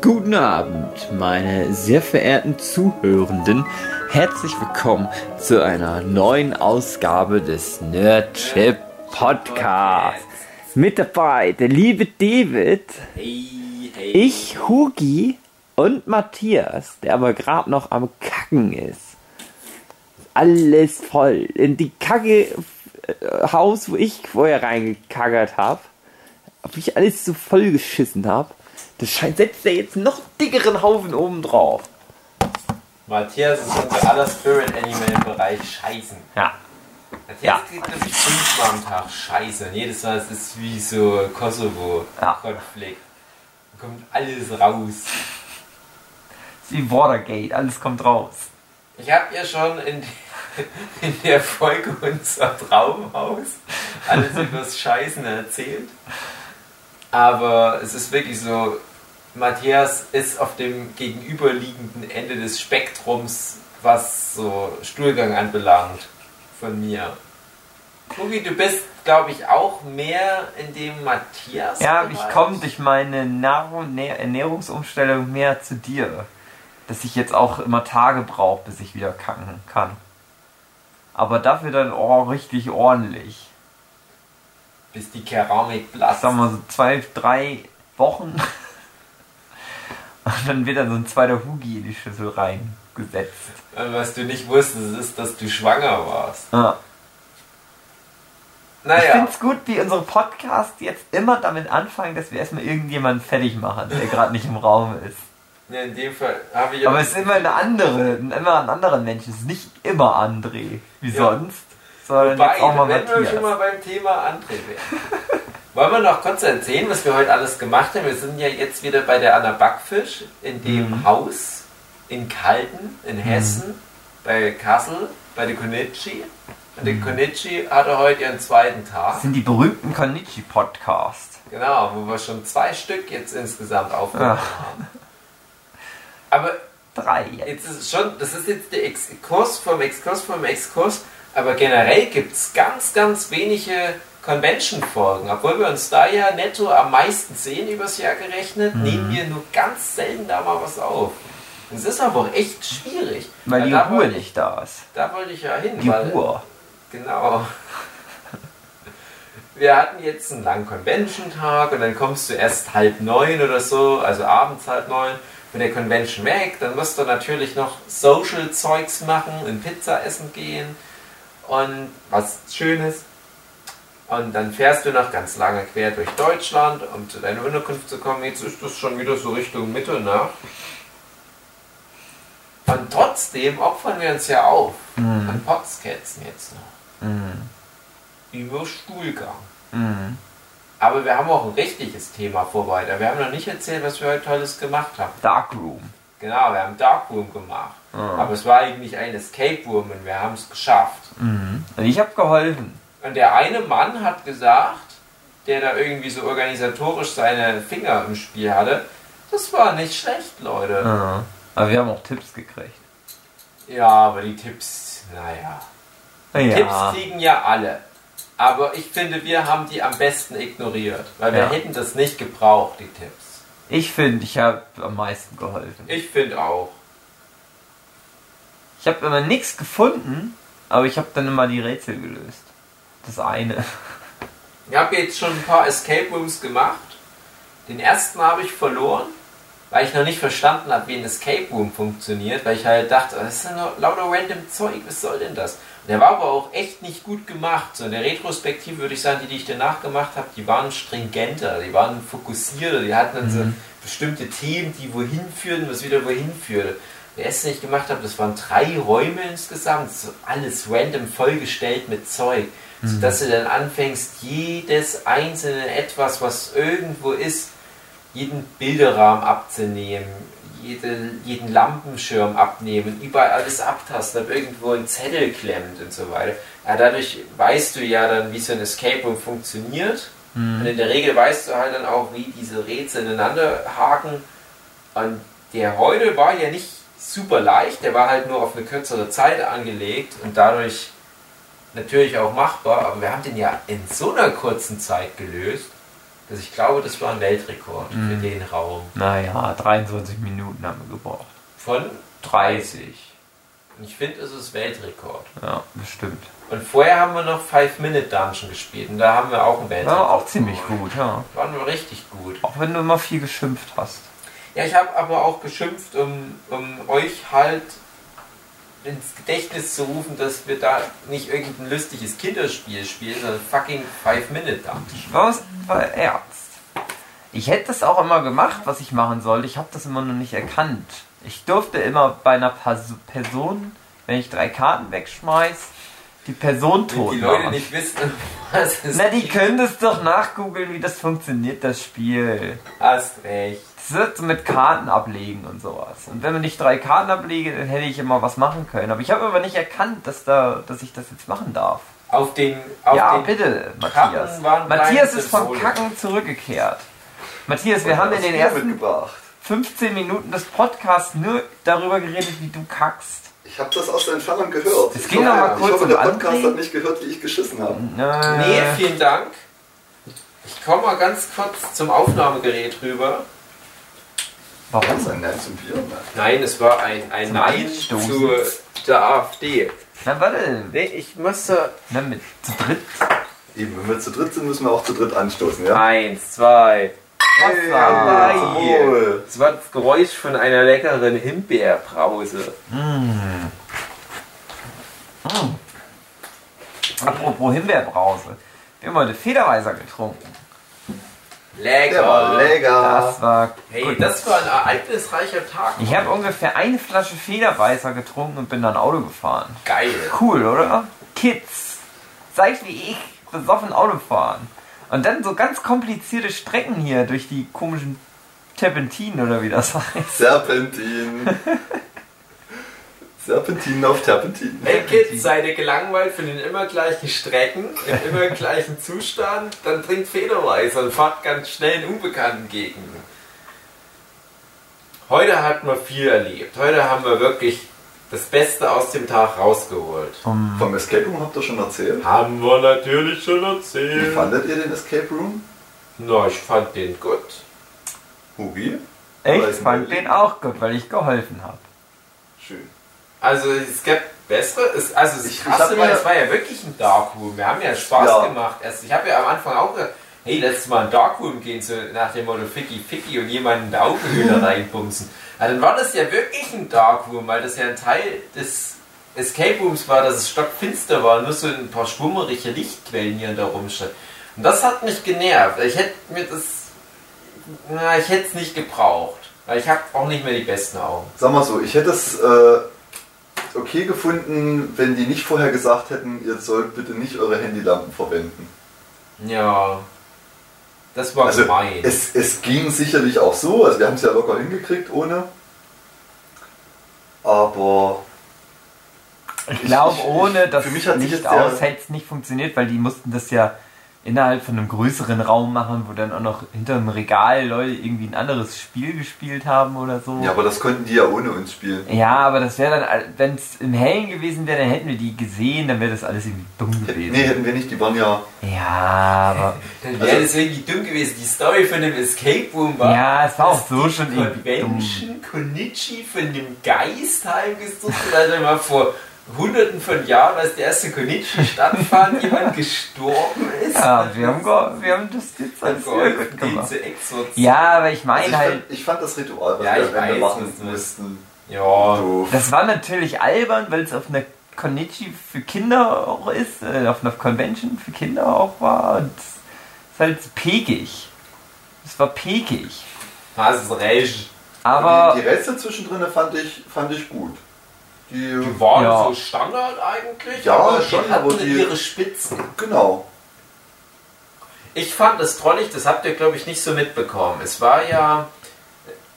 Guten Abend, meine sehr verehrten Zuhörenden. Herzlich willkommen zu einer neuen Ausgabe des Nerdchip Podcasts. Mit dabei der liebe David, ich, Hugi und Matthias, der aber gerade noch am Kacken ist. Alles voll. In die Kacke äh, Haus, wo ich vorher reingekackert habe, ob ich alles so voll geschissen habe. Das scheint setzt er jetzt noch dickeren Haufen oben drauf. Matthias ist unser aller Spirit Animal im Bereich Scheißen. Ja. Matthias Ja. kriegt glaube ich fünfmal am Tag Scheiße. Und jedes Mal ist es wie so Kosovo-Konflikt. Da Kommt alles raus. ist wie Watergate, alles kommt raus. Ich habe ja schon in, in der Folge unser Traumhaus alles übers Scheißen erzählt. Aber es ist wirklich so, Matthias ist auf dem gegenüberliegenden Ende des Spektrums, was so Stuhlgang anbelangt, von mir. Kugi, du bist, glaube ich, auch mehr in dem Matthias. Ja, Bereich. ich komme durch meine Nahrung, Nä- Ernährungsumstellung mehr zu dir. Dass ich jetzt auch immer Tage brauche, bis ich wieder kacken kann. Aber dafür dann oh, richtig ordentlich. Bis die Keramik platzt. sag mal so zwei, drei Wochen. Und dann wird dann so ein zweiter Hugi in die Schüssel reingesetzt. Und Was du nicht wusstest, ist, dass du schwanger warst. Ja. Ich Naja. finde es gut, wie unsere Podcasts jetzt immer damit anfangen, dass wir erstmal irgendjemanden fertig machen, der gerade nicht im Raum ist. Ja, in dem Fall habe ich Aber es ist immer eine andere, immer ein anderer Mensch. Es ist nicht immer André, wie Ja. sonst, sondern Wobei, jetzt auch mal wenn wir Matthias. schon mal beim Thema André wären. Wollen wir noch kurz erzählen, was wir heute alles gemacht haben? Wir sind ja jetzt wieder bei der Anna Backfisch in dem Mhm. Haus in Kalten, in Hessen, bei Kassel, bei der Konichi. Und der Konichi hatte heute ihren zweiten Das Tag. sind die berühmten Konichi-Podcasts. Genau, wo wir schon zwei Stück jetzt insgesamt aufgenommen haben. Aber Drei jetzt. Jetzt ist schon, das ist jetzt der Exkurs vom Exkurs vom Exkurs, aber generell gibt es ganz, ganz wenige Convention-Folgen. Obwohl wir uns da ja netto am meisten sehen übers Jahr gerechnet, Mhm. nehmen wir nur ganz selten da mal was auf. Das ist aber auch echt schwierig. Weil die Ruhe wollte ich, nicht da ist. Da wollte ich ja hin. Die weil, Ruhe. Genau. Wir hatten jetzt einen langen Convention-Tag und dann kommst du erst halb neun oder so, also abends halb neun, von der Convention weg. Dann musst du natürlich noch Social-Zeugs machen, in Pizza essen gehen und was Schönes. Und dann fährst du noch ganz lange quer durch Deutschland, um zu deiner Unterkunft zu kommen. Jetzt ist das schon wieder so Richtung Mitternacht. Und trotzdem opfern wir uns ja auf Mhm. an Potskätzen jetzt noch Mhm. über Stuhlgang. Mhm. Aber wir haben auch ein richtiges Thema vorbereitet. Wir haben noch nicht erzählt, was wir heute Tolles gemacht haben. Darkroom. Genau, wir haben Darkroom gemacht. Ah. Aber es war eigentlich ein Escape Room und wir haben es geschafft. Mhm. Und ich habe geholfen. Und der eine Mann hat gesagt, der da irgendwie so organisatorisch seine Finger im Spiel hatte, das war nicht schlecht, Leute. Ja. Aber wir haben auch Tipps gekriegt. Ja, aber die Tipps, naja. Ja. Tipps kriegen ja alle. Aber ich finde, wir haben die am besten ignoriert. Weil wir Ja. hätten das nicht gebraucht, die Tipps. Ich finde, ich habe am meisten geholfen. Ich finde auch. Ich habe immer nichts gefunden, aber ich habe dann immer die Rätsel gelöst. Das eine. Ich habe jetzt schon ein paar Escape Rooms gemacht. Den ersten habe ich verloren, weil ich noch nicht verstanden habe, wie ein Escape Room funktioniert, weil ich halt dachte, das ist ja nur lauter random Zeug, was soll denn das? Und der war aber auch echt nicht gut gemacht. So in der Retrospektive würde ich sagen, die, die ich danach gemacht habe, die waren stringenter, die waren fokussierter, die hatten dann so bestimmte Themen, die wohin führten, was wieder wohin führte. Der erste, den ich gemacht habe, das waren drei Räume insgesamt, so alles random vollgestellt mit Zeug. Sodass du dann anfängst, jedes einzelne etwas, was irgendwo ist, jeden Bilderrahmen abzunehmen, jede, jeden Lampenschirm abnehmen, überall alles abtasten, ob irgendwo ein Zettel klemmt und so weiter. Ja, dadurch weißt du ja dann, wie so ein Escape Room funktioniert. Und in der Regel weißt du halt dann auch, wie diese Rätsel ineinander haken. Und der heute war ja nicht super leicht, der war halt nur auf eine kürzere Zeit angelegt und dadurch natürlich auch machbar, aber wir haben den ja in so einer kurzen Zeit gelöst. Also ich glaube, das war ein Weltrekord Mhm. für den Raum. Naja, 23 Minuten haben wir gebraucht. Von 30. Und ich finde, es ist Weltrekord. Ja, bestimmt. Und vorher haben wir noch Five Minute Dungeon gespielt und da haben wir auch einen Weltrekord. War auch ziemlich gut, ja. Waren wir richtig gut. Auch wenn du immer viel geschimpft hast. Ja, ich habe aber auch geschimpft, um, um euch halt ins Gedächtnis zu rufen, dass wir da nicht irgendein lustiges Kinderspiel spielen, sondern fucking Five Minute Dungeon. Was war ernst? Ich hätte das auch immer gemacht, was ich machen sollte. Ich habe das immer noch nicht erkannt. Ich durfte immer bei einer Person, wenn ich drei Karten wegschmeiß, die Person Wenn tot die Leute machen. nicht wissen, was es Na, die können das doch nachgoogeln, wie das funktioniert, das Spiel. Hast recht. So mit Karten ablegen und sowas. Und wenn man nicht drei Karten ablege, dann hätte ich immer was machen können. Aber ich habe aber nicht erkannt, dass, da, dass ich das jetzt machen darf. Auf den. Auf ja, den bitte, Matthias. Matthias ist vom. Kacken zurückgekehrt. Matthias, wir haben in den ersten mitgebracht. 15 Minuten des Podcasts nur darüber geredet, wie du kackst. Ich habe das aus der Entfernung gehört. Es Ich ging hoffe- noch mal kurz Ich hoffe, der Podcast André. hat nicht gehört, wie ich geschissen habe. Äh, Nee, vielen Dank. Ich komme mal ganz kurz zum Aufnahmegerät rüber. Das ist warum? ein Nein zum Bier. Ne? Nein, es war ein, ein Nein zu der AfD. Na, warte. Nee, ich musste. Na, mit zu dritt. Eben, wenn wir zu dritt sind, müssen wir auch zu dritt anstoßen, ja? Eins, zwei. Hey, Wasser. Wohl. Das war das Geräusch von einer leckeren Himbeerbrause. Apropos Himbeerbrause. Wir haben heute Federweiser getrunken. Der war Lecker. lecker. Das war Hey, gut. das war ein ereignisreicher Tag. Ich habe ungefähr eine Flasche Federweißer getrunken und bin dann Auto gefahren. Geil. Cool, oder? Kids, seid wie ich, besoffen Auto fahren. Und dann so ganz komplizierte Strecken hier durch die komischen Terpentinen oder wie das heißt. Serpentin. Serpentin auf Terpentin. Hey Kids, seid ihr gelangweilt von den immer gleichen Strecken, im immer gleichen Zustand? Dann trinkt Federweißer und fahrt ganz schnell in unbekannten Gegenden. Heute hatten wir viel erlebt. Heute haben wir wirklich das Beste aus dem Tag rausgeholt. Vom Escape Room habt ihr schon erzählt. Haben wir natürlich schon Wie erzählt. fandet ihr den Escape Room? Na, ich fand den gut. Hugi? Ich fand den auch gut, weil ich geholfen habe. Schön. Also es gibt bessere, es, also Ich- ich mir- es war ja wirklich ein Darkroom. Wir haben ja Spaß Ja. gemacht. Erst, ich habe ja am Anfang auch gesagt, hey, letztes Mal ein Darkroom gehen, so nach dem Motto Ficky Ficky und jemanden in der Augenhöhle reinbumsen. Ja, dann war das ja wirklich ein Darkroom, weil das ja ein Teil des Escape Rooms war, dass es stockfinster war, nur so ein paar schwummerige Lichtquellen hier und da rumstanden. Und das hat mich genervt. Ich hätte mir das, na, ich hätte es nicht gebraucht. Weil ich habe auch nicht mehr die besten Augen. Sag mal so, ich hätte es äh, okay gefunden, wenn die nicht vorher gesagt hätten, ihr sollt bitte nicht eure Handylampen verwenden. Ja, das war Also gemein. es, es ging sicherlich auch so, also wir haben es ja locker hingekriegt ohne. Aber Ich glaube, ohne das für mich hat sich Licht aus hätte es nicht funktioniert, weil die mussten das ja innerhalb von einem größeren Raum machen, wo dann auch noch hinter einem Regal Leute irgendwie ein anderes Spiel gespielt haben oder so. ja, aber das konnten die ja ohne uns spielen. Ja, aber das wäre dann, wenn es im Hellen gewesen wäre, dann hätten wir die gesehen, dann wäre das alles irgendwie dumm gewesen. Nee, hätten wir nicht, die waren ja. Ja, aber Dann wäre Also- das irgendwie dumm gewesen. Die Story von dem Escape Room war. ja, es war auch so schon irgendwie dumm. Convention Konichi von dem Geist heimgesucht hat, also mal vor hunderten von Jahren, als der erste Konichi stattfand, jemand gestorben ist. Ja, wir haben, wir haben das jetzt geholfen, gut gemacht. Ja, aber ich Also meine ich, halt, fand, ich fand das Ritual, was Ja, wir ich am Ende machen das ist- mussten, Ja, doof. das war natürlich albern, weil es auf einer Konichi für Kinder auch ist, äh, auf einer Convention für Kinder auch war. Und es ist halt pekig. Es war pekig. hast es recht. Aber die, die Rätsel zwischendrin fand ich, fand ich gut. Die, Die waren Ja. so Standard eigentlich, Ja, aber schon, die hatten aber die- ihre Spitzen. genau. Ich fand es trollig, das habt ihr glaube ich nicht so mitbekommen. Es war ja,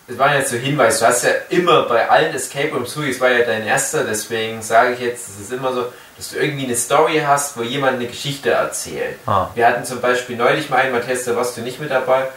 es war ja so Hinweis, du hast ja immer bei allen Escape Rooms, es war ja dein erster, deswegen sage ich jetzt, es ist immer so, dass du irgendwie eine Story hast, wo jemand eine Geschichte erzählt. Ah. Wir hatten zum Beispiel neulich mal einen, Matthias, da warst du nicht mit dabei,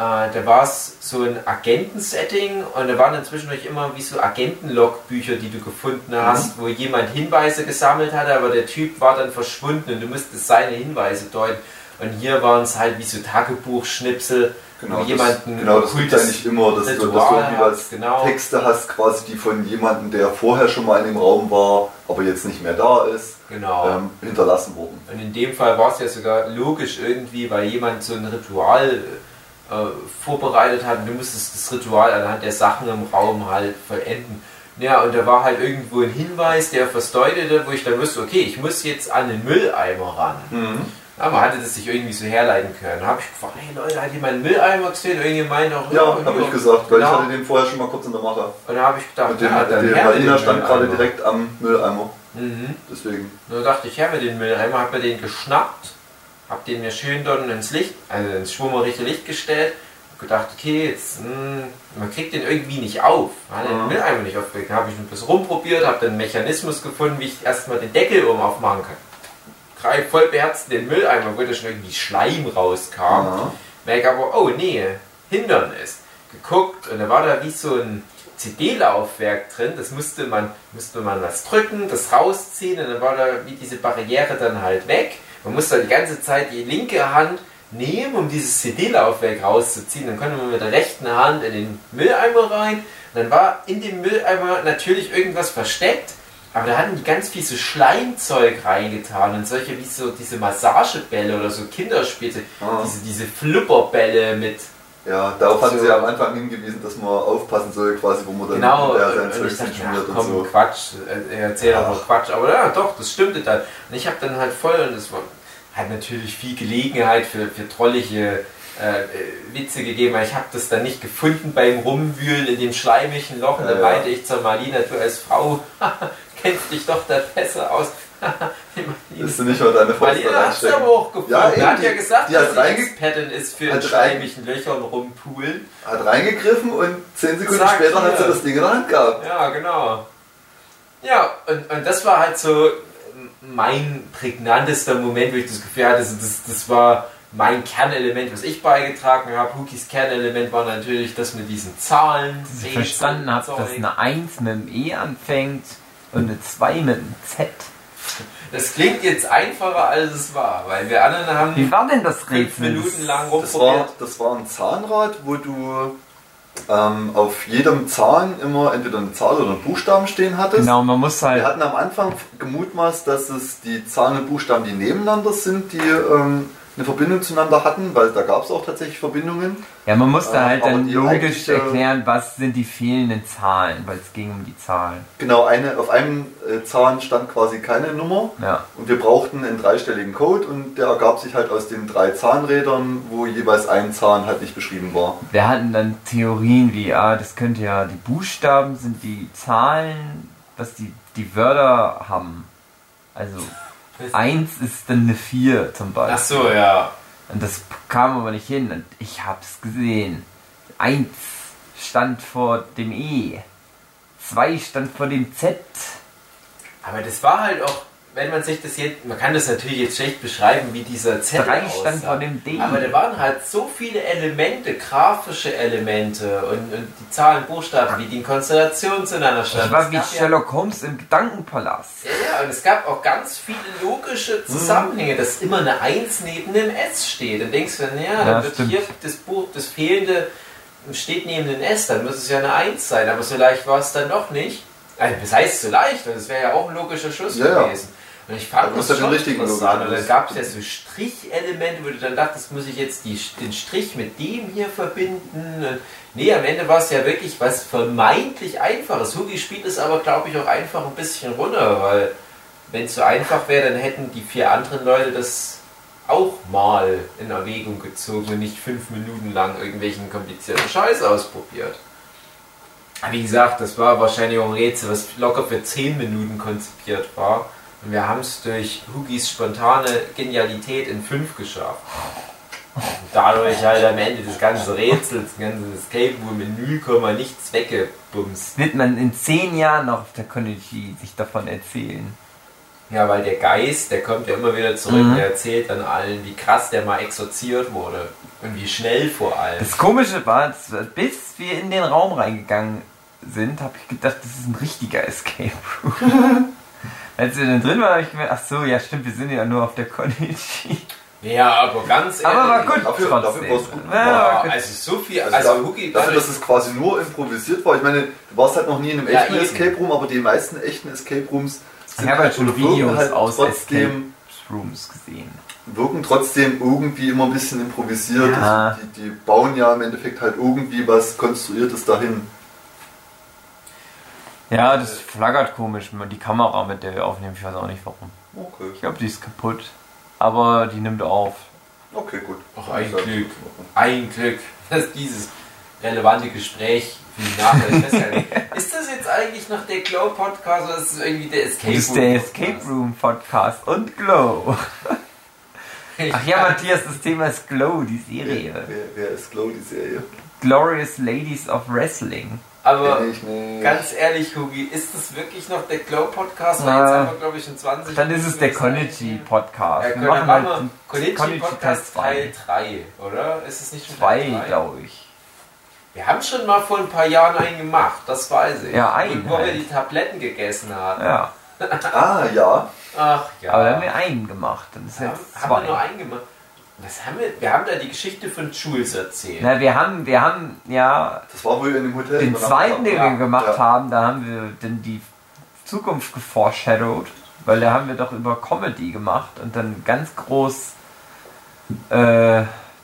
da war es so ein Agentensetting und da waren inzwischen immer wie so Agentenlogbücher, die du gefunden hast, wo jemand Hinweise gesammelt hatte, aber der Typ war dann verschwunden und du musstest seine Hinweise deuten. Und hier waren es halt wie so Tagebuchschnipsel, Genau, wo das, jemanden genau, das gibt okkultes eigentlich immer, dass du, dass du irgendwie genau. Texte hast, quasi die von jemandem, der vorher schon mal in dem Raum war, aber jetzt nicht mehr da ist, Genau. ähm, hinterlassen wurden. Und in dem Fall war es ja sogar logisch irgendwie, weil jemand so ein Ritual äh, vorbereitet hat und du musstest das Ritual anhand der Sachen im Raum halt vollenden. Ja, und da war halt irgendwo ein Hinweis, der was deutete, wo ich dann wusste, okay, ich muss jetzt an den Mülleimer ran. Ja, man hatte das sich irgendwie so herleiten können. Da habe ich gefragt, hey Leute, hat jemand einen Mülleimer gesehen? Meinte auch, Ja, habe ich gesagt, weil Genau. ich hatte den vorher schon mal kurz in der Mache. Und da habe ich gedacht, Und den, ja, dann der her mit dem stand gerade direkt am Mülleimer. Mhm. Deswegen. Dann dachte ich, her mit den Mülleimer, hab mir den geschnappt, hab den mir schön dort ins Licht, also ins schwummerige Licht gestellt. Hab gedacht, okay, jetzt, hm, man kriegt den irgendwie nicht auf. Man den Mhm. Mülleimer nicht aufgekriegt. Dann habe ich ein bisschen rumprobiert, habe dann einen Mechanismus gefunden, wie ich erstmal den Deckel oben aufmachen kann. Greif voll beherzt den Mülleimer, wo da schon irgendwie Schleim rauskam. Ja. Merke aber, oh nee, Hindernis. Geguckt und da war da wie so ein CD-Laufwerk drin. Das musste man, musste man was drücken, das rausziehen und dann war da wie diese Barriere dann halt weg. Man musste dann die ganze Zeit die linke Hand nehmen, um dieses CD-Laufwerk rauszuziehen. Dann konnte man mit der rechten Hand in den Mülleimer rein. Und dann war in dem Mülleimer natürlich irgendwas versteckt. Aber da hatten die ganz viel so Schleimzeug reingetan und solche wie so diese Massagebälle oder so Kinderspielzeug, Ah. diese, diese Flipperbälle mit. Ja, darauf hatten So. sie am Anfang hingewiesen, dass man aufpassen soll, quasi, wo man dann Genau, und, sein Zeug ja, konsumiert und komm, so. Quatsch, äh, er erzählt Ja. auch Quatsch, aber ja, doch, das stimmte dann. Und ich habe dann halt voll, und es hat natürlich viel Gelegenheit für, für trollige äh, äh, Witze gegeben, aber ich habe das dann nicht gefunden beim Rumwühlen in dem schleimigen Loch. Und Ja, dann ja. meinte ich zur Marlina, du als Frau kennst dich doch da besser aus. Ist du nicht mal deine Faust Marlina da hat es aber auch gefunden. Ja, eben, hat ja gesagt, die dass sie reinge- Expertin ist für in schleimigen Löchern rumpulen. Hat reingegriffen und 10 Sekunden Sag später hat sie das Ding in der Hand gehabt. Ja, genau. Ja, und, und das war halt so mein prägnantester Moment, wo ich das Gefühl hatte, das, das war mein Kernelement, was ich beigetragen habe. Hookies Kernelement war natürlich das mit diesen Zahlen. Dass ich verstanden habe, dass eine 1 mit dem E anfängt und eine 2 mit dem Z. Das klingt jetzt einfacher, als es war, weil wir anderen haben Wie war denn das fünf? Minuten lang Das war, rumprobiert. das war ein Zahnrad, wo du ähm, auf jedem Zahn immer entweder eine Zahl oder einen Buchstaben stehen hattest. Genau, man muss Wir halt. hatten am Anfang gemutmaßt, dass es die Zahlen und Buchstaben, die nebeneinander sind, die ähm, eine Verbindung zueinander hatten, weil da gab es auch tatsächlich Verbindungen. Ja, man musste äh, halt dann logisch erklären, was sind die fehlenden Zahlen, weil es ging um die Zahlen. Genau, eine, auf einem äh, Zahn stand quasi keine Nummer Ja. und wir brauchten einen dreistelligen Code und der ergab sich halt aus den drei Zahnrädern, wo jeweils ein Zahn halt nicht beschrieben war. Wir hatten dann Theorien wie, ah, das könnte ja die Buchstaben sind die Zahlen, was die, die Wörter haben. Also 1 ist dann eine 4 zum Beispiel. Ach so, ja. Und das kam aber nicht hin und ich hab's gesehen. 1 stand vor dem E. 2 stand vor dem Z. Aber das war halt auch, wenn man sich das jetzt, man kann das natürlich jetzt schlecht beschreiben, wie dieser Zettel aussah. stand vor dem D. Aber da waren halt so viele Elemente, grafische Elemente und, und die Zahlen, Buchstaben, wie die in Konstellationen zueinander standen. Das war wie gab ja- Sherlock Holmes im Gedankenpalast. Ja, ja, und es gab auch ganz viele logische Zusammenhänge, dass immer eine 1 neben dem S steht. Dann denkst du, naja, Ja, dann wird stimmt. hier das Buch, das fehlende steht neben dem S, dann muss es ja eine 1 sein, aber so leicht war es dann doch nicht. Also, das heißt so leicht, das wäre ja auch ein logischer Schluss Ja, ja. Und ich fand den schon richtigen interessant. Dann gab es ja so Strichelemente, wo du dann dachtest, muss ich jetzt die, den Strich mit dem hier verbinden? Und nee, am Ende war es ja wirklich was vermeintlich Einfaches. Hugi spielt es aber, glaube ich, auch einfach ein bisschen runter, weil wenn es so einfach wäre, dann hätten die vier anderen Leute das auch mal in Erwägung gezogen und nicht fünf Minuten lang irgendwelchen komplizierten Scheiß ausprobiert. Wie gesagt, das war wahrscheinlich auch ein Rätsel, was locker für 10 Minuten konzipiert war. Und wir haben es durch Hugis spontane Genialität in 5 geschafft. Und dadurch halt am Ende des ganzen Rätsels, das ganze Escape Room in 0, nichts weggebumst. Wird man in zehn Jahren noch auf der Konichi sich davon erzählen. Ja, weil der Geist, der kommt ja immer wieder zurück, Mhm. der erzählt dann allen, wie krass der mal exorziert wurde. Und wie schnell vor allem. Das Komische war, bis wir in den Raum reingegangen sind, habe ich gedacht, das ist ein richtiger Escape Room. Als wir dann drin waren, habe ich gemerkt, ach so, ja stimmt, wir sind ja nur auf der Konichi. Ja, aber ganz Aber war ehrlich, gut Dafür- trotzdem. dafür gut. Ja, war gut. also so viel, Also, also, Hugi, dafür, dadurch- dass es quasi nur improvisiert war. Ich meine, du warst halt noch nie in einem Ja, echten eben. Escape Room, aber die meisten echten Escape Rooms sind Ich habe halt schon Videos halt aus trotzdem, Escape Rooms gesehen. wirken trotzdem irgendwie immer ein bisschen improvisiert. Ja. Die, die bauen ja im Endeffekt halt irgendwie was Konstruiertes dahin. Ja, das flackert komisch, die Kamera, mit der wir aufnehmen. Ich weiß auch nicht warum. Okay, Ich glaube, die ist kaputt. Aber die nimmt auf. okay gut. Ach, ein Glück. Ein Glück, dass dieses relevante Gespräch für die Nachwelt festhalten. Ist das jetzt eigentlich noch der Glow Podcast oder ist es irgendwie der Escape Das ist Room? der Podcast? Escape Room Podcast und Glow. Ach ja, Matthias, das Thema ist Glow, die Wer, Serie. wer, wer ist Glow, die Serie? Glorious Ladies of Wrestling. Aber ganz ehrlich, Hugi, ist das wirklich noch der Glow Podcast? Weil Na, jetzt haben wir, glaube ich, schon 20 Dann ist es der Minuten Konichi Podcast. Ja, wir wir machen halt wir den Konichi Konichi Podcast Teil Teil 3, oder? Ist es nicht schon 2, Teil 3? glaube ich. Wir haben schon mal vor ein paar Jahren einen gemacht, das weiß ich. Ja, einen Und wo wir halt. die Tabletten gegessen haben. Ja, Ah, ja. Ach ja. aber da haben wir einen gemacht. Dann ist haben, jetzt haben wir nur zwei. einen gemacht. Was haben wir? Wir haben da die Geschichte von Jules erzählt. Na, wir haben, wir haben ja Das war wohl in dem Hotel. den zweiten, den Ja, wir gemacht ja. haben, da haben wir dann die Zukunft geforeshadowed, weil da haben wir doch über Comedy gemacht und dann ganz groß äh,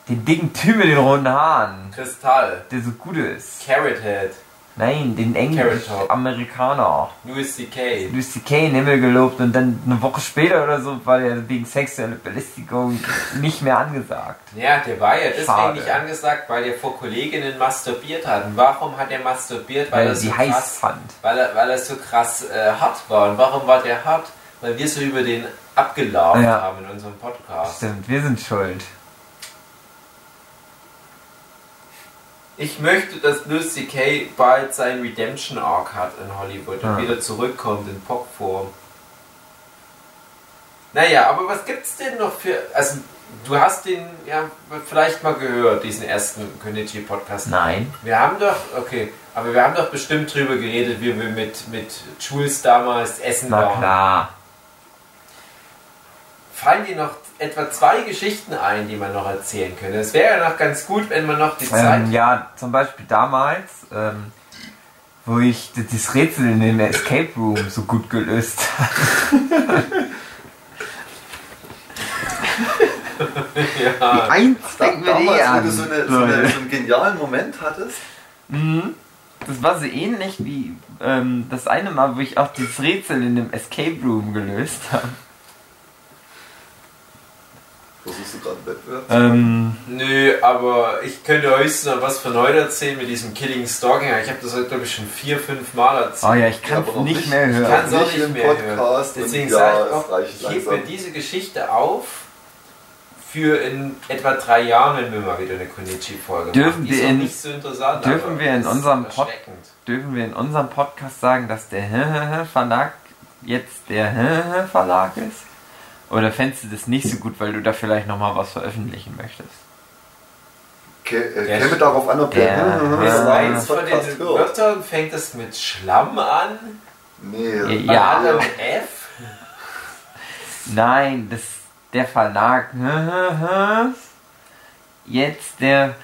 den dicken Typ mit den runden Haaren, Kristall. der so gut ist. Carrot Head. Nein, den Carrot Top. Englisch-Amerikaner. Louis C.K. Louis C.K. in Himmel gelobt und dann eine Woche später oder so war der wegen sexueller Belästigung nicht mehr angesagt. Ja, der war ja deswegen nicht angesagt, weil er vor Kolleginnen masturbiert hat. Und warum hat er masturbiert? Weil, Weil er er so sie heiß krass, fand. weil er, weil er so krass äh, hart war. Und warum war der hart? Weil wir so über den abgelaufen Ja. haben in unserem Podcast. Stimmt, wir sind schuld. Ich möchte, dass Louis C.K. bald seinen Redemption Arc hat in Hollywood und Ja. wieder zurückkommt in Popform. Naja, aber was gibt's denn noch für. Also, du hast den ja vielleicht mal gehört, diesen ersten Konichi Podcast. Nein. Wir haben doch, okay, aber wir haben doch bestimmt drüber geredet, wie wir mit, mit Jules damals essen Na waren. klar. Fallen dir noch etwa zwei Geschichten ein, die man noch erzählen könnte? Es wäre ja noch ganz gut, wenn man noch die Zeit. Ähm, ja, zum Beispiel damals, ähm, wo ich das Rätsel in dem Escape Room so gut gelöst habe. ja. Eins Da, damals, wo du so, eine, so, eine, so einen genialen Moment hattest. Mhm. Das war so ähnlich wie ähm, das eine Mal, wo ich auch das Rätsel in dem Escape Room gelöst habe. Versuchst du gerade Wettbewerb? Ähm, Nö, aber ich könnte höchstens noch was von heute erzählen mit diesem Killing Stalking. Ich habe das heute, glaube ich, schon vier, fünf Mal erzählt. oh ja, ich kann es nicht nicht. mehr Ich hören. kann es auch Nicht mehr Podcast hören. Deswegen ja, sage ich auch, ich hebe mir diese Geschichte auf für in etwa drei Jahren, wenn wir mal wieder eine Konichi-Folge machen. Die wir ist in- nicht so interessant. dürfen wir in unserem Pod-. Dürfen wir in unserem Podcast sagen, dass der Verlag jetzt der Verlag ist? Oder fändest du das nicht so gut, weil du da vielleicht nochmal was veröffentlichen möchtest? Äh, käme Sch- darauf an, ob der, der- der Ja. Ist eins von Podcast den hört. Wörtern fängt es mit Schlamm an? Nee, Ja. Mit F? Nein, das der Verlag jetzt der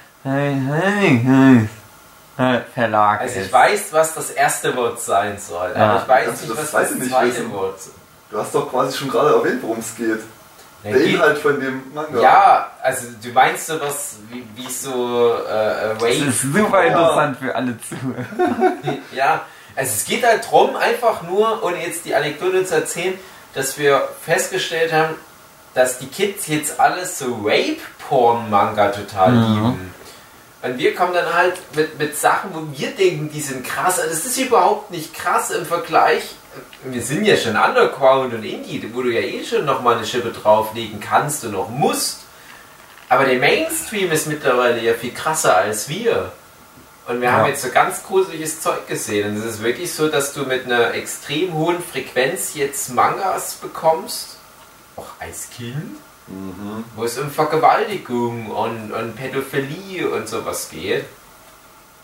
Verlag Also ich ist. weiß, was das erste Wort sein soll, Ja. aber ich weiß nicht, das was das nicht zweite? Wort ist. Du hast doch quasi schon gerade erwähnt, worum es geht. Ja, Der geht- Inhalt von dem Manga. Ja, also du meinst sowas wie, wie so äh, äh, Das Wave. ist super interessant für alle Zuhörer. Ja, also es geht halt drum, einfach nur, ohne jetzt die Anekdote zu erzählen, dass wir festgestellt haben, dass die Kids jetzt alles so Rape-Porn-Manga total Mhm. lieben. Und wir kommen dann halt mit, mit Sachen, wo wir denken, die sind krass. Also Das ist überhaupt nicht krass im Vergleich. Wir sind ja schon Underground und Indie, wo du ja eh schon nochmal eine Schippe drauflegen kannst und auch musst. Aber der Mainstream ist mittlerweile ja viel krasser als wir. Und wir Ja. haben jetzt so ganz gruseliges Zeug gesehen. Und es ist wirklich so, dass du mit einer extrem hohen Frequenz jetzt Mangas bekommst, auch als Kind, Mhm. wo es um Vergewaltigung und, und Pädophilie und sowas geht.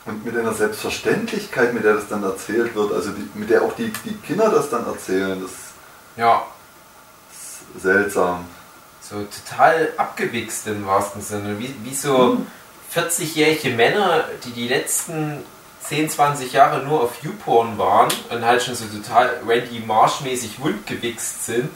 Und mit einer Selbstverständlichkeit, mit der das dann erzählt wird, also die, mit der auch die, die Kinder das dann erzählen, das Ja, ist seltsam. so total abgewichst im wahrsten Sinne. Wie, wie so 40-jährige Männer, die die letzten 10, 20 Jahre nur auf YouPorn waren und halt schon so total Randy Marsh-mäßig wundgewichst sind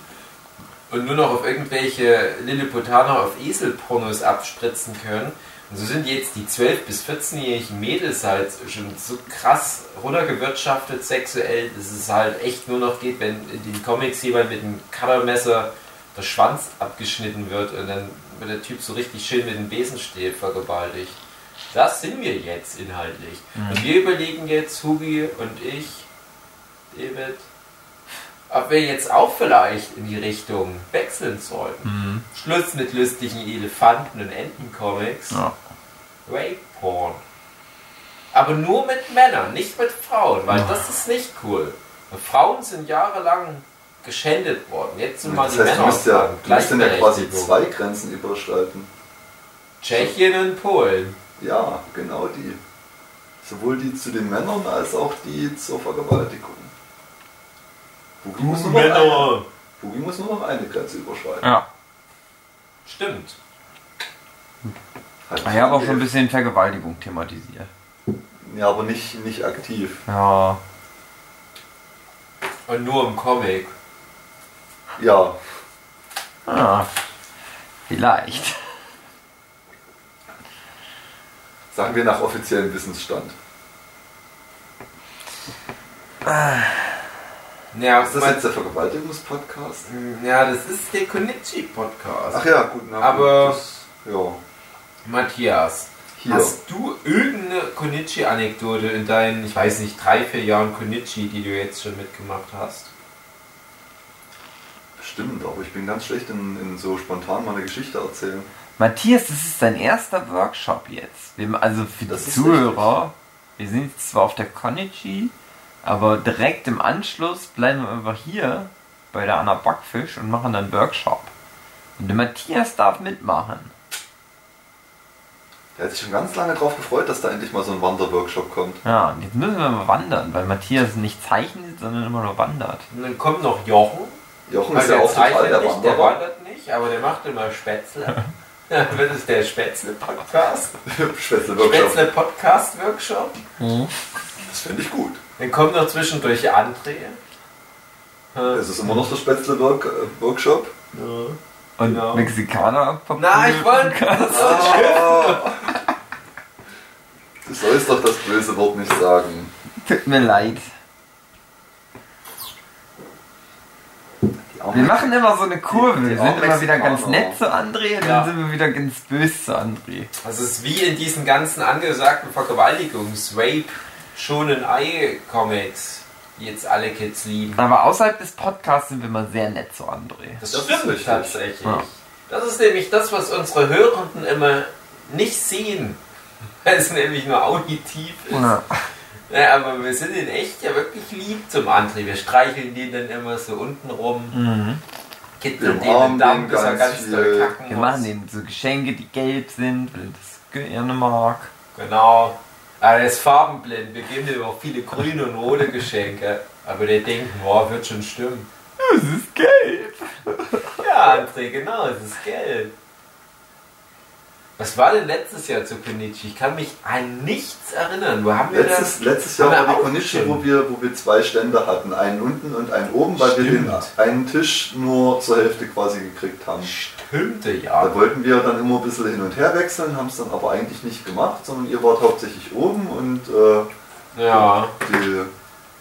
und nur noch auf irgendwelche Lilliputaner auf Eselpornos abspritzen können. Und so sind jetzt die 12- bis 14-jährigen Mädels halt schon so krass runtergewirtschaftet sexuell, dass es halt echt nur noch geht, wenn in den Comics jemand mit einem Cuttermesser der Schwanz abgeschnitten wird und dann wird der Typ so richtig schön mit dem Besenstiel vergewaltigt. Das sind wir jetzt inhaltlich. Und wir überlegen jetzt, Hugi und ich, David, ob wir jetzt auch vielleicht in die Richtung wechseln sollten. Schluss mit lustigen Elefanten und Entencomics. Ja. Rape Porn. Aber nur mit Männern, nicht mit Frauen, weil das ist nicht cool. Und Frauen sind jahrelang geschändet worden. Jetzt sind mal Das die heißt, du Männer musst ja, du musst dann ja quasi zwei Grenzen überschreiten. Tschechien und Polen. Ja, genau die. Sowohl die zu den Männern als auch die zur Vergewaltigung. Boogie muss, nur noch eine, Boogie muss nur noch eine Grenze überschreiten. Ja. Stimmt. Halt Ich habe auch schon ein bisschen Vergewaltigung thematisiert. Ja, aber nicht, nicht aktiv. Ja. Und nur im Comic. Ja, Ah. Vielleicht. sagen wir nach offiziellem Wissensstand. Ja, Ist das jetzt der Vergewaltigungspodcast? ja, das ist der Konichi-Podcast. Ach ja, gut. Na, Aber- gut, das, ja, Matthias, hier. hast du irgendeine Konichi-Anekdote in deinen, ich weiß nicht, drei, vier Jahren Konichi, die du jetzt schon mitgemacht hast? Stimmt, aber ich bin ganz schlecht in, in so spontan mal eine Geschichte erzählen. Matthias, das ist dein erster Workshop jetzt. Wir, also für Das die Zuhörer, wir sind jetzt zwar auf der Konichi, aber direkt im Anschluss bleiben wir einfach hier bei der Anna Backfisch und machen dann Workshop. Und der Matthias darf mitmachen. Der hat sich schon ganz lange drauf gefreut, dass da endlich mal so ein Wanderworkshop kommt. Ja, und jetzt müssen wir mal wandern, weil Matthias nicht zeichnet, sondern immer nur wandert. Und dann kommt noch Jochen. Jochen ist ja auch total der nicht, der Wanderer. wandert nicht, aber der macht immer Spätzle. Wird es der Spätzle-Podcast. Spätzle-Workshop. Spätzle-Podcast-Workshop. Das finde ich gut. Dann kommt noch zwischendurch André. Es ist immer noch der Spätzle-Workshop. Und Genau. Mexikaner Na, ich wollte. Ah. Du sollst doch das böse Wort nicht sagen. Tut mir leid. Wir machen immer so eine Kurve. Die Wir sind immer wieder ganz nett zu André und Ja. dann sind wir wieder ganz böse zu André. Das ist wie in diesen ganzen angesagten Vergewaltigungs-, Jetzt alle Kids lieben. Aber außerhalb des Podcasts sind wir immer sehr nett zu André. Das, Das ist stimmt richtig. tatsächlich. Ja. Das ist nämlich das, was unsere Hörenden immer nicht sehen. Weil es nämlich nur auditiv ist. Ja. Ja, aber wir sind in echt ja wirklich lieb zum André. Wir streicheln den dann immer so unten rum, Mhm. kitzeln den im Damm, den bis er ganz doll kacken Wir muss. machen denen so Geschenke, die gelb sind, weil er das gerne mag. Genau. Aber er ist farbenblind. Wir geben ihm auch viele grüne und rote Geschenke. Aber der denkt, boah, wird schon stimmen. Es ist gelb. Ja, André, genau, es ist gelb. Was war denn letztes Jahr zu Konichi? Ich kann mich an nichts erinnern. Wo haben wir Letztes, das? letztes Jahr war die Konichi, wo wir, wo wir zwei Stände hatten. Einen unten und einen oben, weil wir den Stimmt. einen Tisch nur zur Hälfte quasi gekriegt haben. Stimmte Da ja. wollten wir dann immer ein bisschen hin und her wechseln, haben es dann aber eigentlich nicht gemacht, sondern ihr wart hauptsächlich oben und äh, Ja. die,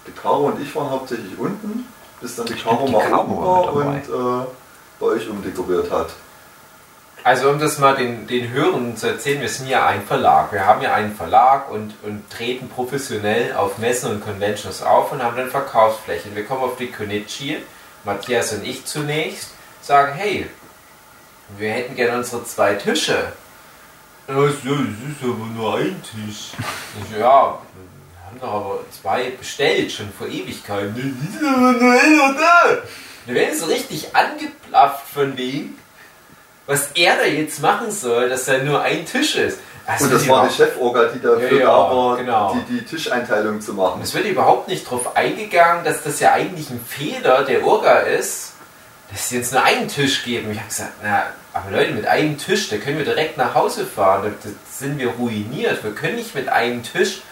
die Caro und ich waren hauptsächlich unten, bis dann die Caro mal Caro oben war war und äh, bei euch umdekoriert hat. Also um das mal den, den Hörern zu erzählen, wir sind ja ein Verlag. Wir haben ja einen Verlag und, und treten professionell auf Messen und Conventions auf und haben dann Verkaufsflächen. Wir kommen auf die Konichi, Matthias und ich zunächst, sagen, hey, wir hätten gerne unsere zwei Tische. Ja, das ist aber nur ein Tisch. Ja, wir haben doch aber zwei bestellt, schon vor Ewigkeiten. Das ist aber nur einer da. Da werden so richtig angeplafft von wem was er da jetzt machen soll, dass da nur ein Tisch ist. Also Und das war die Cheforga, die dafür Ja, da war, genau. die, die Tischeinteilung zu machen. Und es wird überhaupt nicht darauf eingegangen, dass das ja eigentlich ein Fehler der Orga ist, dass sie uns nur einen Tisch geben. Ich habe gesagt, na, Aber Leute, mit einem Tisch, da können wir direkt nach Hause fahren. Da, da sind wir ruiniert. Wir können nicht mit einem Tisch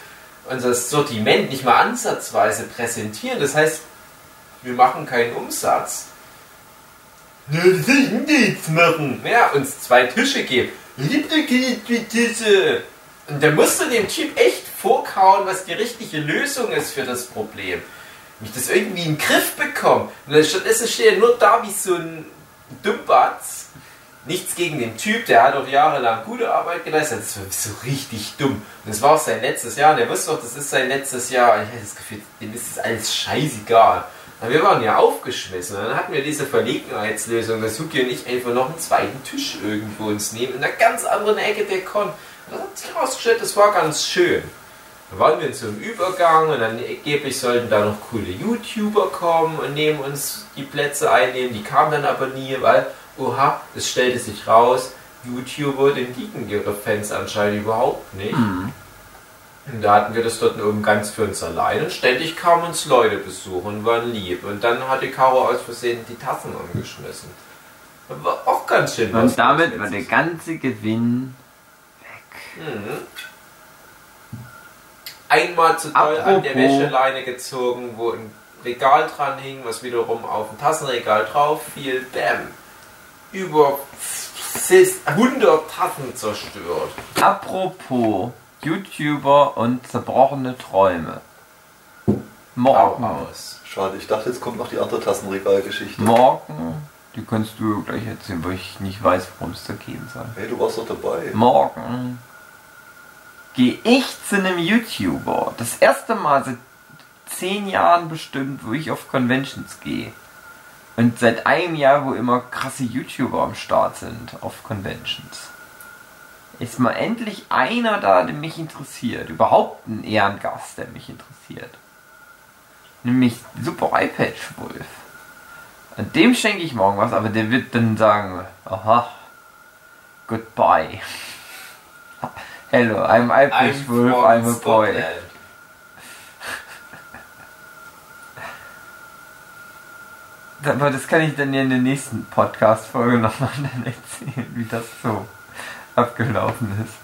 unser Sortiment nicht mal ansatzweise präsentieren. Das heißt, wir machen keinen Umsatz. Ja, das will ich nichts machen. Ja, uns zwei Tische geben. Keine Tische. Und da musst du dem Typ echt vorkauen, was die richtige Lösung ist für das Problem. Wenn ich das irgendwie in den Griff bekomme. Und stattdessen steht er nur da wie so ein Dummbatz. Nichts gegen den Typ, der hat auch jahrelang gute Arbeit geleistet. Das war so richtig dumm. Und das war auch sein letztes Jahr. Und er wusste auch, das ist sein letztes Jahr. Ich hatte das Gefühl, dem ist das alles scheißegal. Aber wir waren ja aufgeschmissen. Und dann hatten wir diese Verlegenheitslösung, dass Huki und ich einfach noch einen zweiten Tisch irgendwo uns nehmen. In einer ganz anderen Ecke der Con. Das hat sich herausgestellt, das war ganz schön. Dann waren wir einem Übergang und dann angeblich sollten da noch coole YouTuber kommen und nehmen uns die Plätze einnehmen. Die kamen dann aber nie, weil, oha, es stellte sich raus, YouTuber, den liegen ihre Fans anscheinend überhaupt nicht. Mhm. Da hatten wir das dort oben ganz für uns allein und ständig kamen uns Leute besuchen und waren lieb. Und dann hatte Caro aus Versehen die Tassen angeschmissen. Das war auch ganz schön Und damit war der ganze Gewinn weg. Mhm. Einmal zu doll an der Apropos- Wäscheleine gezogen, wo ein Regal dran hing, was wiederum auf ein Tassenregal drauf fiel. Bäm. Über 100 Tassen zerstört. Apropos YouTuber und zerbrochene Träume. Morgen. Aus. Schade, ich dachte, jetzt kommt noch die andere Tassenregalgeschichte. Morgen. Die kannst du gleich erzählen, weil ich nicht weiß, worum es da gehen soll. Hey, du warst doch dabei. Morgen gehe ich zu einem YouTuber. Das erste Mal seit zehn Jahren bestimmt, wo ich auf Conventions gehe. Und seit einem Jahr, wo immer krasse YouTuber am Start sind auf Conventions. Ist mal endlich einer da, der mich interessiert. Überhaupt ein Ehrengast, der mich interessiert. Nämlich Super iPad Wolf. Und dem schenke ich morgen was, aber der wird dann sagen, aha, goodbye. Hello, I'm iPad Wolf, from I'm a boy. Aber das kann ich dann ja in der nächsten Podcast-Folge nochmal dann erzählen, wie das so abgelaufen ist.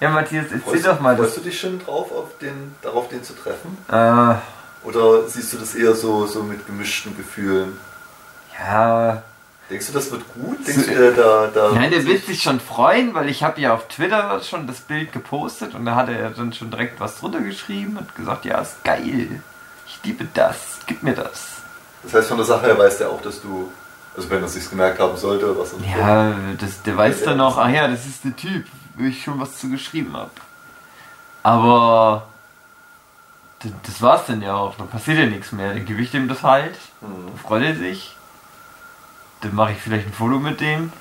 Ja, Matthias, erzähl doch mal freust du dich schon drauf, auf den, darauf, den zu treffen? Äh, Oder siehst du das eher so, so mit gemischten Gefühlen? ja, Denkst du, das wird gut? Denkst du, der, da, da Nein, der wird sich schon freuen, weil ich habe ja auf Twitter schon das Bild gepostet und da hat er dann schon direkt was drunter geschrieben und gesagt, ja, ist geil. Ich liebe das, gib mir das. Das heißt, von der Sache her weiß der auch, dass du, also wenn er sich's gemerkt haben sollte, was er Ja, das, der weiß dann noch, ach ja, das ist der Typ, wo ich schon was zu geschrieben habe. Aber das war's dann ja auch, dann passiert ja nichts mehr. Dann gebe ich dem das halt, Hm. dann freut er sich. Dann mache ich vielleicht ein Foto mit dem.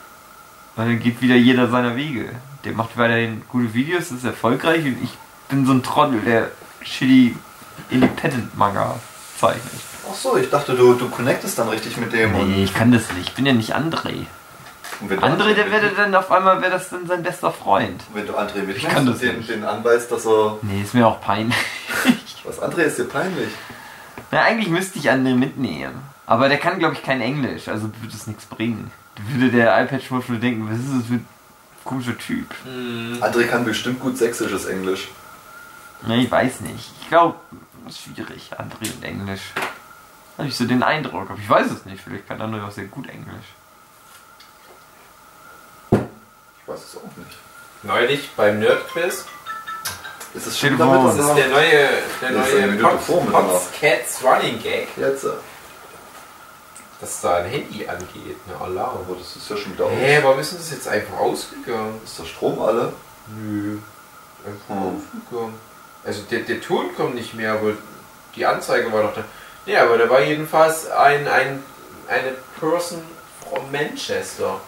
Und dann geht wieder jeder seiner Wege. Der macht weiterhin gute Videos, ist erfolgreich und ich bin so ein Trottel, der shitty Independent Manga zeichnet. Ach so, ich dachte, du, du connectest dann richtig mit dem. Nee, ich kann das nicht. Ich bin ja nicht André. Und wenn André, der wäre dann auf einmal, wäre das dann sein bester Freund. Wenn du André mit Ich kann das den, nicht. den anweist, dass er. Nee, ist mir auch peinlich. Was André ist dir peinlich. Na, eigentlich müsste ich André mitnehmen. Aber der kann, glaube ich, kein Englisch, also wird es nichts bringen. Würde der iPad-Schwuffel denken, was ist das für ein komischer Typ? Hm, André kann bestimmt gut sächsisches Englisch. Na, ich weiß nicht. Ich glaube, schwierig, André und Englisch. Habe ich so den Eindruck, aber ich weiß es nicht. Vielleicht kann André auch sehr gut Englisch. Ich weiß es auch nicht. Neulich beim Nerdquiz. Ist es schon damit Das ist der neue, der Das neue vor Mitternacht. Potscats Running Gag, Jetzt. äh, dass da ein Handy angeht, eine Alarm. Aber das ist ja schon wieder aus. Hä, warum ist denn das jetzt einfach ausgegangen? Ist der Strom alle? Nö. Einfach Hm. ausgegangen. Also der, der Ton kommt nicht mehr, aber die Anzeige war doch da. Ja, aber da war jedenfalls ein, ein, eine Person from Manchester.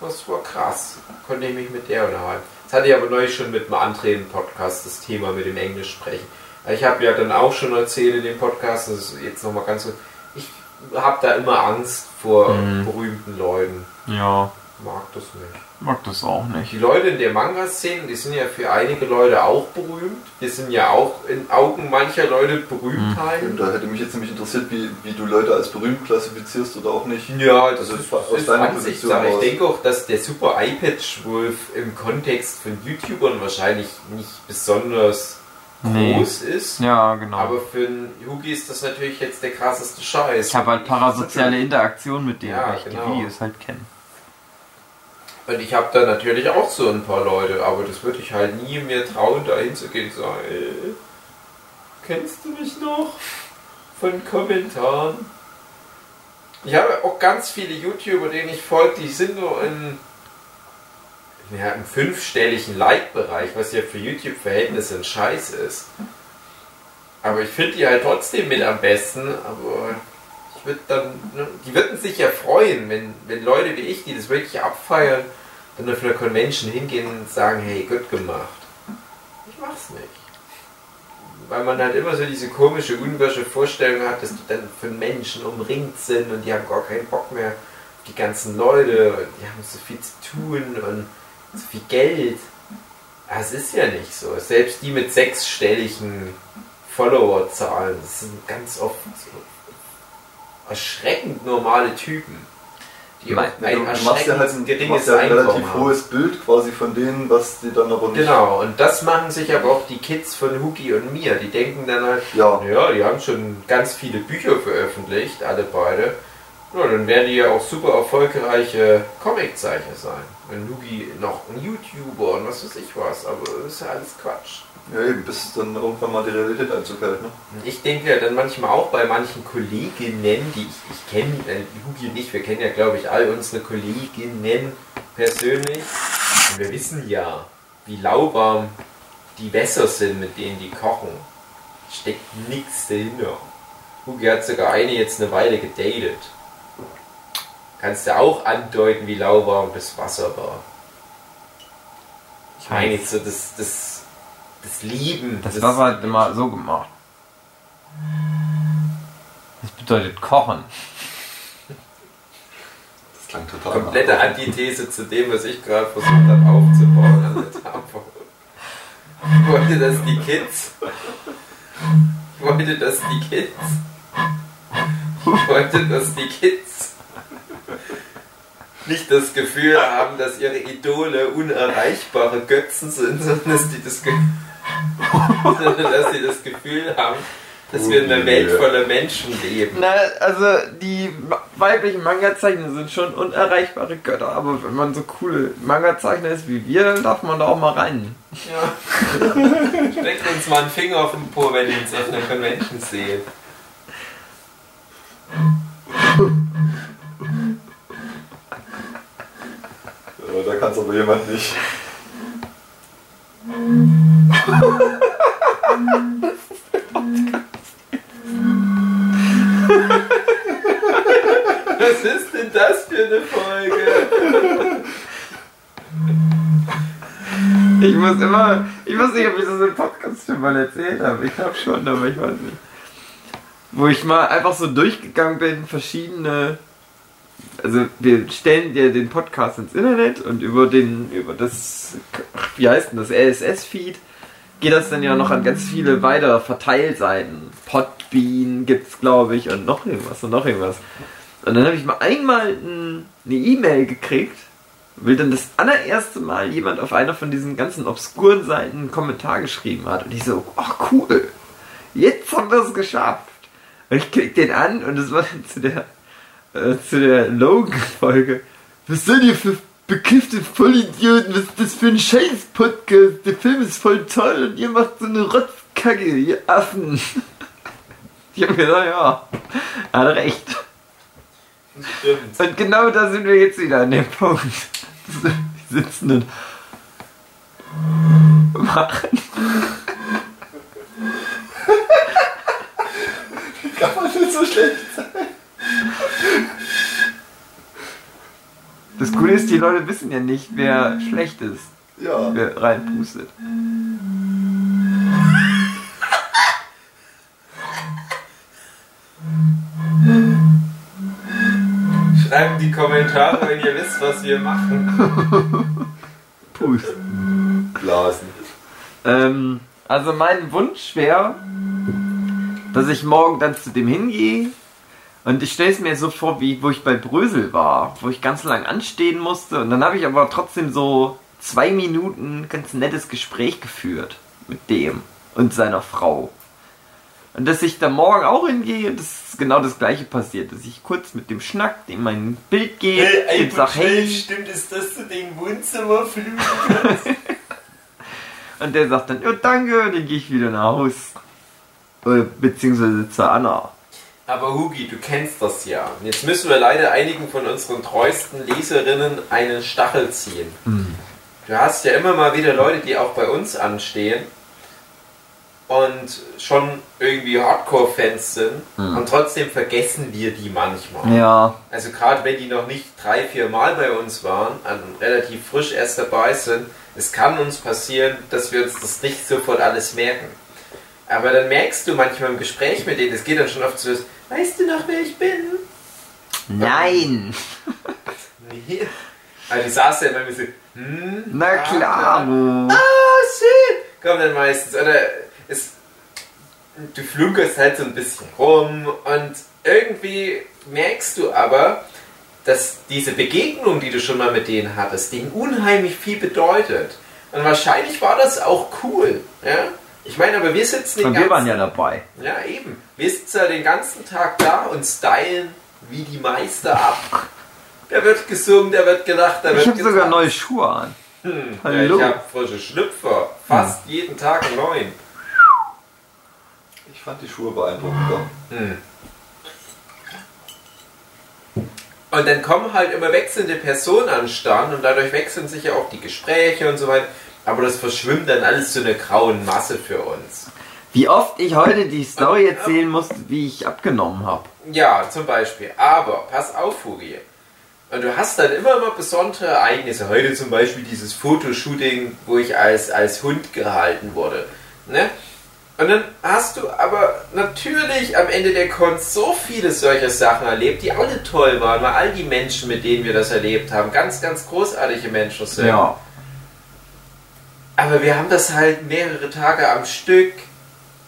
Das war krass. Konnte ich mich mit der unterhalten. Das hatte ich aber neulich schon mit einem anderen Podcast, das Thema mit dem Englisch sprechen. Ich habe ja dann auch schon erzählt in dem Podcast, das ist jetzt nochmal ganz so, ich habe da immer Angst vor Mhm. berühmten Leuten. Ja. mag das nicht. Mag das auch nicht. Die Leute in der Manga-Szene, die sind ja für einige Leute auch berühmt. Wir sind ja auch in Augen mancher Leute Berühmtheiten. Und da hätte mich jetzt nämlich interessiert, wie, wie du Leute als berühmt klassifizierst oder auch nicht. Ja, das Also ist, aus ist deiner Ansichtssache. Position Ich denke auch, dass der Super iPad-Wolf im Kontext von YouTubern wahrscheinlich nicht besonders Nee. groß ist. Ja, genau. Aber für einen Hugi ist das natürlich jetzt der krasseste Scheiß. ich habe halt parasoziale Interaktion mit denen, Ja, weil ich genau. die Videos halt kenne. Und ich habe da natürlich auch so ein paar Leute, aber das würde ich halt nie mir trauen, da hinzugehen und sagen, ey, kennst du mich noch? Von Kommentaren. Ich habe auch ganz viele YouTuber, denen ich folge, die sind nur in, ja, im fünfstelligen Like-Bereich, was ja für YouTube-Verhältnisse ein Scheiß ist. Aber ich finde die halt trotzdem mit am besten, aber würde dann, ne, die würden sich ja freuen, wenn, wenn Leute wie ich, die das wirklich abfeiern, dann auf einer Convention hingehen und sagen, hey, gut gemacht. Ich mach's nicht. Weil man halt immer so diese komische, unwirsche Vorstellung hat, dass die dann von Menschen umringt sind und die haben gar keinen Bock mehr auf die ganzen Leute und die haben so viel zu tun und so viel Geld. Es ist ja nicht so. Selbst die mit sechsstelligen Followerzahlen, das sind ganz oft so erschreckend normale Typen. Die Mein- ein du, machst ja halt ein, geringes ja ein relativ haben. hohes Bild quasi von denen, was die dann aber nicht. Genau, und das machen sich aber auch die Kids von Huki und mir. Die denken dann halt, Ja. ja, die haben schon ganz viele Bücher veröffentlicht, alle beide. Ja, dann werden die ja auch super erfolgreiche Comiczeichner sein. Wenn Hugi noch ein YouTuber und was weiß ich was, aber das ist ja alles Quatsch. Ja, eben, bis dann irgendwann mal die Realität Einzug hält, ne? Ich denke ja dann manchmal auch bei manchen Kolleginnen, die ich, ich kenne, äh, Hugi und ich, wir kennen ja glaube ich all unsere Kolleginnen persönlich. Und wir wissen ja, wie lauwarm die Wässer sind, mit denen die kochen. Steckt nichts dahinter. Hugi hat sogar eine jetzt eine Weile gedatet. Kannst du auch andeuten, wie lauwarm das Wasser war. Ich meine jetzt so das, das, das Lieben. Das war halt immer so gemacht. Das bedeutet kochen. Das klang total komplette nach- Antithese zu dem, was ich gerade versucht habe aufzubauen an der Tafel. Ich wollte, dass die Kids. Ich wollte, dass die Kids. Ich wollte, dass die Kids nicht das Gefühl haben, dass ihre Idole unerreichbare Götzen sind, sondern dass die das, Ge sondern dass sie das Gefühl haben, dass wir in einer Welt voller Menschen leben. Na, also die weiblichen Manga-Zeichner sind schon unerreichbare Götter, aber wenn man so coole Manga-Zeichner ist wie wir, dann darf man da auch mal rein. Ja. Steckt uns mal einen Finger auf den Po, wenn ihr uns auf einer Convention seht. Da kann es aber jemand nicht. Was ist denn das für eine Folge? Ich muss immer, ich weiß nicht, ob ich das im Podcast schon mal erzählt habe. Ich glaube schon, aber ich weiß nicht. Wo ich mal einfach so durchgegangen bin, verschiedene. Also wir stellen dir den Podcast ins Internet und über den, über das, wie heißt denn das, RSS-Feed geht das dann ja noch an ganz viele weitere Verteilseiten. Podbean gibt's glaube ich und noch irgendwas und noch irgendwas. Und dann habe ich mal einmal ein, eine E-Mail gekriegt will dann das allererste Mal jemand auf einer von diesen ganzen obskuren Seiten einen Kommentar geschrieben hat. Und ich so, ach cool, jetzt haben wir es geschafft. Und ich klick den an und es war dann zu der, äh, zu der Logan-Folge. Was seid ihr für bekiffte Vollidioten? Was ist das für ein Scheiß-Podcast? Der Film ist voll toll und ihr macht so eine Rotzkacke, ihr Affen. Ich hab gedacht, ja, hat er recht. Stimmt. Und genau da sind wir jetzt wieder an dem Punkt. Die sitzen und machen. Kann man nicht so schlecht sein. Das Coole ist, die Leute wissen ja nicht, wer schlecht ist, Ja. wer reinpustet. Schreibt die Kommentare, wenn ihr wisst, was wir machen. Pusten. Blasen. Ähm, also mein Wunsch wäre, dass ich morgen dann zu dem hingehe. Und ich stelle es mir so vor, wie wo ich bei Brösel war, wo ich ganz lang anstehen musste. Und dann habe ich aber trotzdem so zwei Minuten ganz nettes Gespräch geführt mit dem und seiner Frau. Und dass ich da morgen auch hingehe und das ist genau das gleiche passiert. Dass ich kurz mit dem Schnack, dem mein Bild geht, Hey, und sag, hey, stimmt es, dass du den Wohnzimmer flügen kannst? und der sagt dann, ja danke, dann gehe ich wieder nach Haus. Äh, Beziehungsweise zur Anna. Aber Hugi, du kennst das ja. Und Jetzt müssen wir leider einigen von unseren treuesten Leserinnen einen Stachel ziehen. Du hast ja immer mal wieder Leute, die auch bei uns anstehen und schon irgendwie Hardcore-Fans sind und trotzdem vergessen wir die manchmal. Ja, Also gerade wenn die noch nicht drei, vier Mal bei uns waren, relativ frisch erst dabei sind, es kann uns passieren, dass wir uns das nicht sofort alles merken. Aber dann merkst du manchmal im Gespräch mit denen, es geht dann schon oft so, weißt du noch, wer ich bin? nein. Nee. Also die saß ja immer so, hm, Na ah, klar, wo. Ah, schön. Kommt dann meistens. Oder es, du flunkerst halt so ein bisschen rum und irgendwie merkst du aber, dass diese Begegnung, die du schon mal mit denen hattest, denen unheimlich viel bedeutet. Und wahrscheinlich war das auch cool. Ja? Ich meine, aber wir sitzen den Und wir ganzen waren ja dabei. ja, eben. Wir sitzen ja den ganzen Tag da und stylen wie die Meister ab. Da wird gesungen, da wird gelacht, da Ich wird habe sogar neue Schuhe an. Hm, ja, Hallo. ich habe frische Schlüpfer. Fast jeden Tag einen neuen. Ich fand die Schuhe beeindruckender. Hm. Und dann kommen halt immer wechselnde Personen an den Stand und dadurch wechseln sich ja auch die Gespräche und so weiter. Aber das verschwimmt dann alles zu einer grauen Masse für uns. Wie oft ich heute die Story erzählen musste, wie ich abgenommen habe. Ja, zum Beispiel. Aber, pass auf, Hugi. Und du hast dann immer mal besondere Ereignisse. Heute zum Beispiel dieses Fotoshooting, wo ich als, als Hund gehalten wurde. Ne? Und dann hast du aber natürlich am Ende der Kunst so viele solcher Sachen erlebt, die alle toll waren, weil all die Menschen, mit denen wir das erlebt haben, ganz, ganz großartige Menschen sind. Ja. Aber wir haben das halt mehrere Tage am Stück,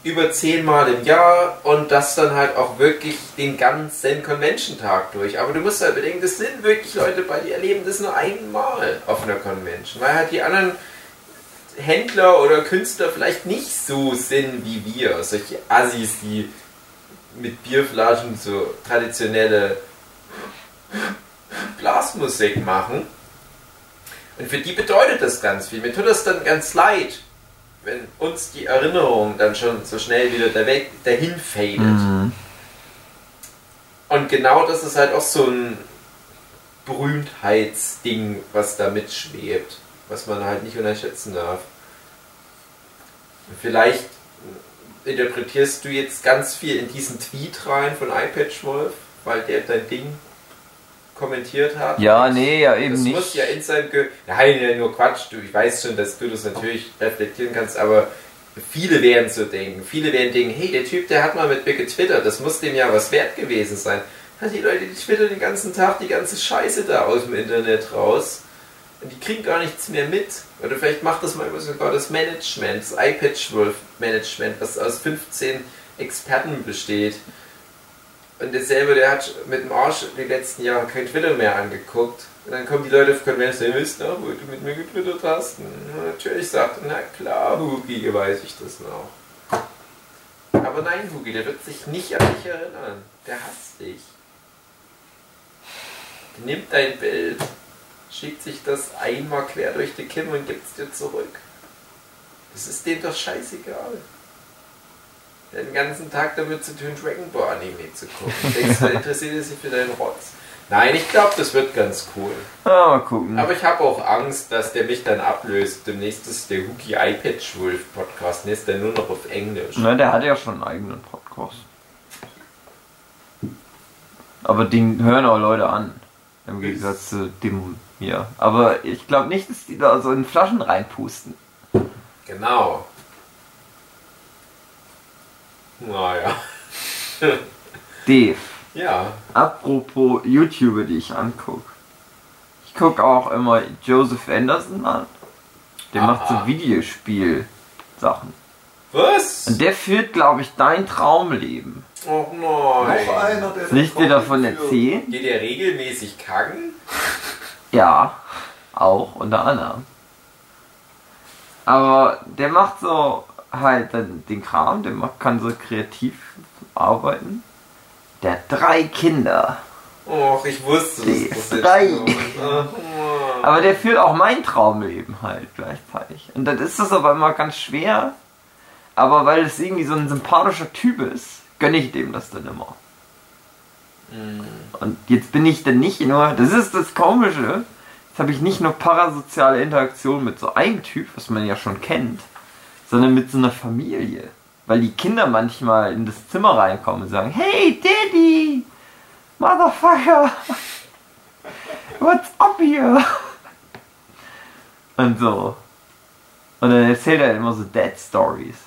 über zehnmal im Jahr und das dann halt auch wirklich den ganzen Convention-Tag durch. Aber du musst halt bedenken, das sind wirklich Leute bei dir erleben das nur einmal auf einer Convention, weil halt die anderen Händler oder Künstler vielleicht nicht so sind wie wir. Solche Assis, die mit Bierflaschen so traditionelle Blasmusik machen. Und für die bedeutet das ganz viel. Mir tut das dann ganz leid, wenn uns die Erinnerung dann schon so schnell wieder dahin fadet. Mhm. Und genau das ist halt auch so ein Berühmtheitsding, was da mitschwebt, was man halt nicht unterschätzen darf. Vielleicht interpretierst du jetzt ganz viel in diesen Tweet rein von iPatchWolf, weil der dein Ding kommentiert hat. Ja, nee, ja eben das nicht. muss ja in seinem Ge Nein, ja, nur Quatsch. Du, ich weiß schon, dass du das natürlich reflektieren kannst, aber viele werden so denken. Viele werden denken, hey, der Typ, der hat mal mit mir getwittert, das muss dem ja was wert gewesen sein. Ja, die Leute, die twittern den ganzen Tag die ganze Scheiße da aus dem Internet raus. Und die kriegen gar nichts mehr mit. Oder vielleicht macht das mal sogar das Management, das iPatchWolf-Management, was aus 15 Experten besteht. Und derselbe, der hat mit dem Arsch die letzten Jahre kein Twitter mehr angeguckt. Und dann kommen die Leute auf Convention, ihr wisst noch, wo du mit mir getwittert hast. Und natürlich sagt er, na klar, Hugi, weiß ich das noch. Aber nein, Hugi, der wird sich nicht an dich erinnern. Der hasst dich. Der nimmt dein Bild, schickt sich das einmal quer durch die Kim und gibt es dir zurück. Das ist dem doch scheißegal. Den ganzen Tag damit zu tun, Dragon Ball Anime zu gucken. Denkst du, interessiert er sich für deinen Rotz? Nein, ich glaube, das wird ganz cool. Ja, mal gucken. Aber ich habe auch Angst, dass der mich dann ablöst. Demnächst ist der Hookie iPad Wolf Podcast, ist der nur noch auf Englisch. Ne, der hat ja schon einen eigenen Podcast. Aber den hören auch Leute an. Im Gegensatz zu dem hier. Aber ich glaube nicht, dass die da so in Flaschen reinpusten. Genau. Naja. Dave, Ja. Apropos YouTuber, die ich angucke. Ich gucke auch immer Joseph Anderson an. Der Aha. macht so Videospiel-Sachen. Was? Und der führt, glaube ich, dein Traumleben. Oh nein. Noch einer, der Soll ich dir davon erzählen? Geht er regelmäßig kacken? Ja, auch unter anderem. Aber der macht so halt dann den Kram, der macht, kann so kreativ arbeiten. Der hat drei Kinder. Och, ich wusste, das drei. kommt. Oh. Aber der führt auch mein Traumleben halt gleichzeitig. Und dann ist das aber immer ganz schwer. Aber weil es irgendwie so ein sympathischer Typ ist, gönne ich dem das dann immer. Hm. Und jetzt bin ich dann nicht nur, das ist das Komische, jetzt habe ich nicht nur parasoziale Interaktion mit so einem Typ, was man ja schon kennt, sondern mit so einer Familie. Weil die Kinder manchmal in das Zimmer reinkommen und sagen, hey Daddy, Motherfucker, what's up here? Und so. Und dann erzählt er immer so Dead Stories.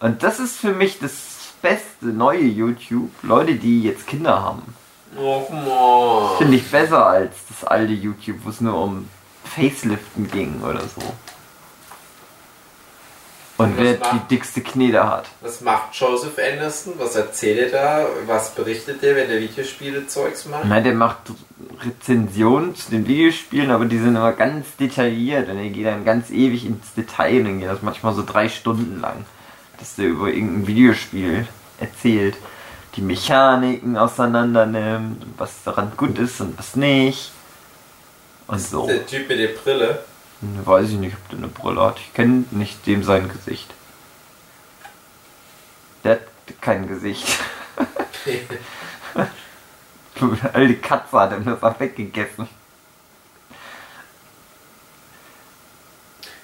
Und das ist für mich das beste neue YouTube. Leute, die jetzt Kinder haben. Man. Finde ich besser als das alte YouTube, wo es nur um Faceliften ging oder so. Und Und wer was die macht- dickste Knete hat. Was macht Joseph Anderson? Was erzählt er da? Was berichtet er, wenn er Videospiele-Zeugs macht? Na, der macht Rezensionen zu den Videospielen, aber die sind immer ganz detailliert und er geht dann ganz ewig ins Detail und dann geht das manchmal so drei Stunden lang, dass der über irgendein Videospiel erzählt, die Mechaniken auseinander nimmt, was daran gut ist und was nicht. Und so. Der Typ mit der Brille. Hm, Weiß ich nicht, ob der eine Brille hat. Ich kenne nicht dem sein Gesicht. Der hat kein Gesicht. Die alte Katze hat ihm das auch weggegessen.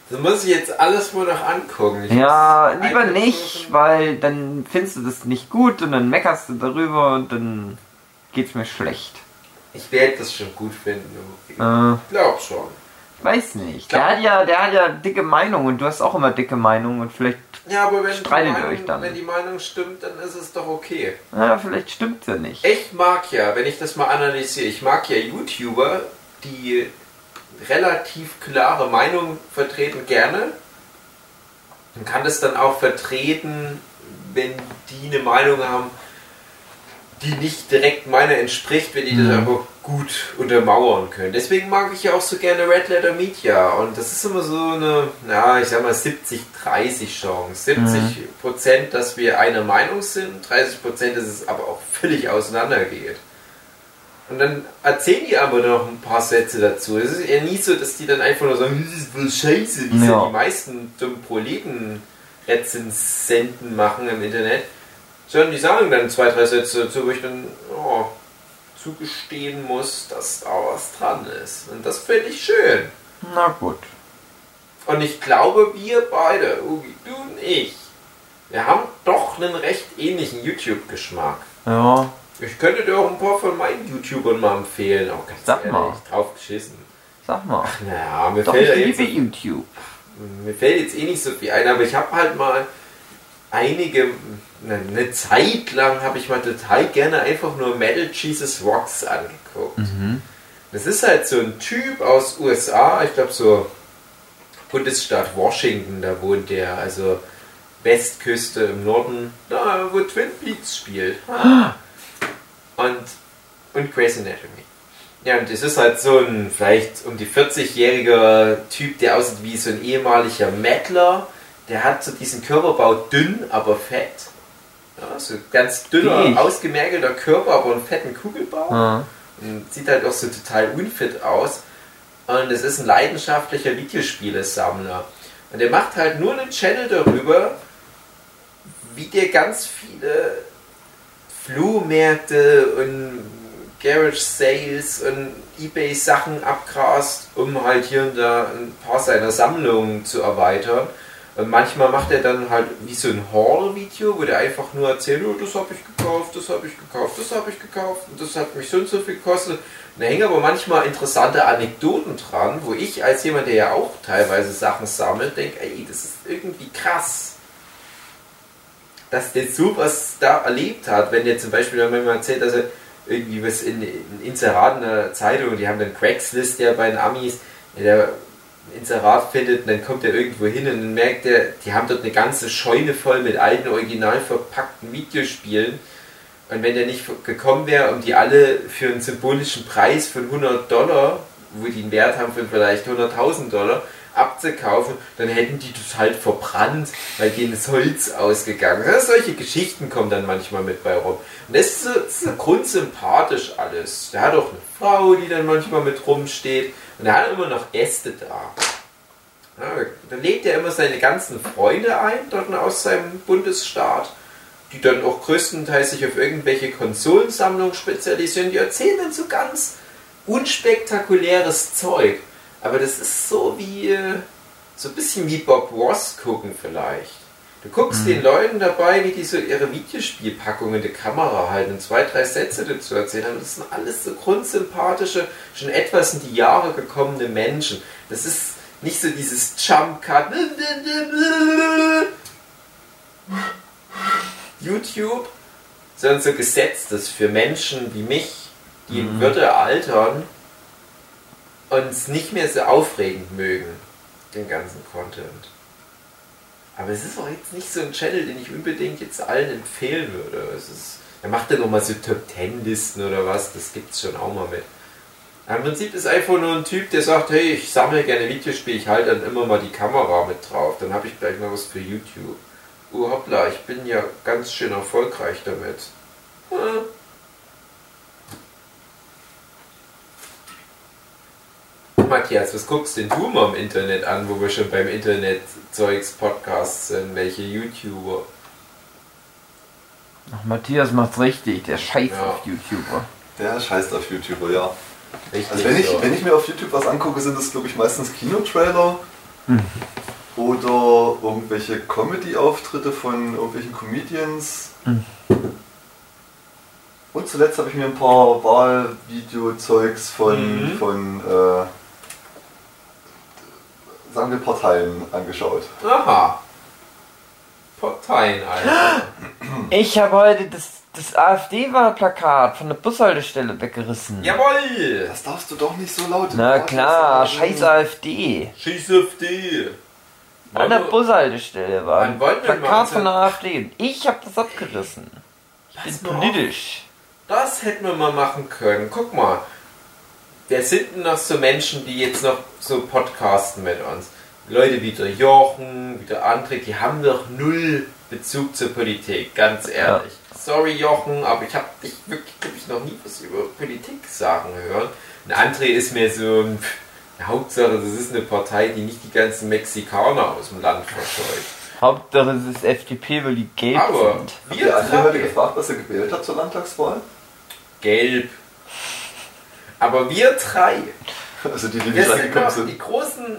Das muss ich jetzt alles wohl noch angucken. Ich Ja, lieber nicht, weil dann findest du das nicht gut und dann meckerst du darüber und dann geht's mir schlecht. Ich werde das schon gut finden. Ich Äh, glaub schon. Weiß nicht. Der hat ja, der hat ja dicke Meinung und du hast auch immer dicke Meinung und vielleicht, Ja, aber wenn Streitet ihr Meinung, euch dann? wenn die Meinung stimmt, dann ist es doch okay. na, vielleicht stimmt's ja nicht. Ich mag ja, wenn ich das mal analysiere, ich mag ja YouTuber, die relativ klare Meinung vertreten gerne und kann das dann auch vertreten, wenn die eine Meinung haben, die nicht direkt meiner entspricht, wenn die Mhm. das aber gut untermauern können. Deswegen mag ich ja auch so gerne Red Letter Media und das ist immer so eine, ja, ich sag mal 70-30 Chance. 70 Prozent, dass wir einer Meinung sind, 30 Prozent, dass es aber auch völlig auseinandergeht. Und dann erzählen die aber noch ein paar Sätze dazu. Es ist ja nie so, dass die dann einfach nur sagen, das ist voll scheiße, wie Ja. sie die meisten dummen Proleten-Rezensenten machen im Internet. Sondern die sagen dann zwei, drei Sätze dazu, wo ich dann oh, zugestehen muss, dass da was dran ist. Und das finde ich schön. Na gut. Und ich glaube, wir beide, Ugi, du und ich, wir haben doch einen recht ähnlichen YouTube-Geschmack. Ja, Ich könnte dir auch ein paar von meinen YouTubern mal empfehlen, auch ganz Sag ehrlich, mal. drauf geschissen. sag mal. Naja, mir Doch, fällt, ich ja jetzt, liebe YouTube. mir fällt jetzt eh nicht so viel ein, aber ich habe halt mal einige, eine, eine Zeit lang habe ich mal total gerne einfach nur Metal Jesus Rocks angeguckt. Mhm. Das ist halt so ein Typ aus USA, ich glaube so Bundesstaat Washington, da wohnt der, also Westküste im Norden, da wo Twin Peaks spielt. Und, und Grey's Anatomy. Ja, und das ist halt so ein vielleicht um die 40-jähriger Typ, der aussieht wie so ein ehemaliger Mettler. Der hat so diesen Körperbau dünn, aber fett. Ja, so ganz dünner, ich. ausgemergelter Körper, aber einen fetten Kugelbau. Ja. Und sieht halt auch so total unfit aus. Und es ist ein leidenschaftlicher Videospielesammler. Und der macht halt nur einen Channel darüber, wie der ganz viele Flohmärkte und Garage Sales und Ebay Sachen abgrast, um halt hier und da ein paar seiner Sammlungen zu erweitern. Und manchmal macht er dann halt wie so ein Haul-Video, wo der einfach nur erzählt, oh, das habe ich gekauft, das habe ich gekauft, das habe ich gekauft und das hat mich so und so viel gekostet. Und da hängen aber manchmal interessante Anekdoten dran, wo ich als jemand, der ja auch teilweise Sachen sammelt, denke, ey, das ist irgendwie krass. dass der sowas da erlebt hat. Wenn der zum Beispiel manchmal erzählt, dass er irgendwie was in, in Inserat in der Zeitung, die haben dann Craigslist ja bei den Amis, der Inserat findet dann kommt er irgendwo hin und dann merkt er, die haben dort eine ganze Scheune voll mit alten, original verpackten Videospielen. Und wenn der nicht gekommen wäre, um die alle für einen symbolischen Preis von 100 Dollar, wo die einen Wert haben von vielleicht 100.000 Dollar, abzukaufen, dann hätten die das halt verbrannt, weil denen das Holz ausgegangen ist. Also solche Geschichten kommen dann manchmal mit bei rum. Und das ist, so, das ist so grundsympathisch alles. Der hat auch eine Frau, die dann manchmal mit rumsteht. Und er hat immer noch Äste da. Ja, dann lädt er immer seine ganzen Freunde ein, dort aus seinem Bundesstaat, die dann auch größtenteils sich auf irgendwelche Konsolensammlungen spezialisieren. Die erzählen dann so ganz unspektakuläres Zeug. Aber das ist so wie, äh, so ein bisschen wie Bob Ross gucken vielleicht. Du guckst mhm. den Leuten dabei, wie die so ihre Videospielpackungen in der Kamera halten und zwei, drei Sätze dazu erzählen. Und das sind alles so grundsympathische, schon etwas in die Jahre gekommene Menschen. Das ist nicht so dieses Jump Cut. YouTube, sondern so gesetztes für Menschen wie mich, die mhm. in Würde altern und es nicht mehr so aufregend mögen, den ganzen Content. Aber es ist auch jetzt nicht so ein Channel, den ich unbedingt jetzt allen empfehlen würde. Es ist, er macht ja nochmal so Top Ten Listen oder was, das gibt es schon auch mal mit. Im Prinzip ist einfach nur ein Typ, der sagt, hey, ich sammle gerne Videospiele, ich halte dann immer mal die Kamera mit drauf, dann habe ich gleich mal was für YouTube. Oh hoppla, ich bin ja ganz schön erfolgreich damit. Hm. Matthias, was guckst denn du mal im Internet an, wo wir schon beim Internet-Zeugs-Podcasts sind? Welche YouTuber? Ach, Matthias macht's richtig, der scheißt ja. auf YouTuber. Der scheißt auf YouTuber, ja. Richtig also wenn ich, so. wenn ich mir auf YouTube was angucke, sind das glaube ich meistens Kinotrailer hm. oder irgendwelche Comedy-Auftritte von irgendwelchen Comedians. Hm. Und zuletzt habe ich mir ein paar Wahlvideo-Zeugs von, mhm. von äh, sagen wir, Parteien angeschaut. Aha. Parteien, Alter. Ich habe heute das, das AfD-Wahlplakat von der Bushaltestelle weggerissen. Jawoll! Das darfst du doch nicht so laut Na klar, scheiß AfD. Scheiß AfD. An der Bushaltestelle war ein Plakat von der AfD. Ich habe das abgerissen. Ich bin politisch. Das hätten wir mal machen können. Guck mal, wer sind denn noch so Menschen, die jetzt noch so podcasten mit uns? Leute wie der Jochen, wie der André, die haben doch null Bezug zur Politik, ganz ehrlich. Ja. Sorry Jochen, aber ich habe dich wirklich, glaube ich, noch nie was über Politik sagen hören. Und André ist mir so ein Hauptsache, das ist eine Partei, die nicht die ganzen Mexikaner aus dem Land verscheucht. Hauptsache es ist FDP, weil die gelb aber sind. Habt ihr heute gefragt, was er gewählt hat zur Landtagswahl? Gelb. Aber wir drei, also die, die nicht reingekommen sind. Die großen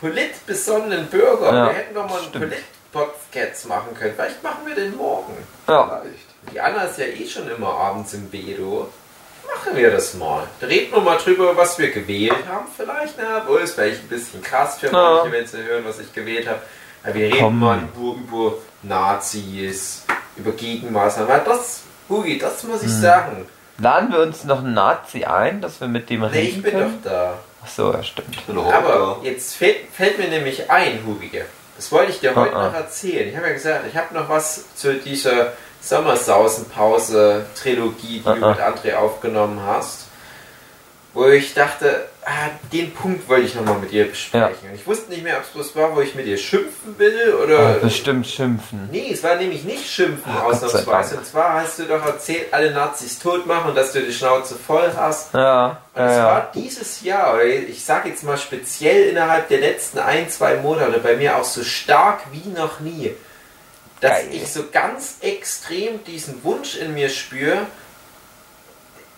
politbesonnenen Bürger, ja, wir hätten doch mal einen Polit-Podcast machen können. Vielleicht machen wir den morgen. Ja. Vielleicht. Die Anna ist ja eh schon immer abends im Bedo. Machen wir das mal. Da reden wir mal drüber, was wir gewählt haben, vielleicht. Na, wohl ist vielleicht ein bisschen krass für manche, ja. wenn sie hören, was ich gewählt habe. Aber wir reden Komm. mal über, über Nazis, über Gegenmaßnahmen. Das, Hugi, das muss ich hm. sagen Laden wir uns noch einen Nazi ein, dass wir mit dem reden Nee, ich bin können? doch da. Ach so, ja stimmt. Aber jetzt fällt, fällt, mir nämlich ein, Hubige. Das wollte ich dir heute ah, ah. noch erzählen. Ich habe ja gesagt, ich habe noch was zu dieser Sommersausenpause-Trilogie, die ah, du mit André aufgenommen hast wo ich dachte, ah, den Punkt wollte ich nochmal mit dir besprechen. Ja. Und ich wusste nicht mehr, ob es bloß war, wo ich mit dir schimpfen will oder. Oh, bestimmt schimpfen. Nee, es war nämlich nicht schimpfen oh, ausnahmsweise. Und zwar hast du doch erzählt, alle Nazis tot machen und dass du die Schnauze voll hast. Ja. Und es ja, war dieses Jahr, oder ich sage jetzt mal speziell innerhalb der letzten ein, zwei Monate bei mir auch so stark wie noch nie, dass Geil. ich so ganz extrem diesen Wunsch in mir spüre,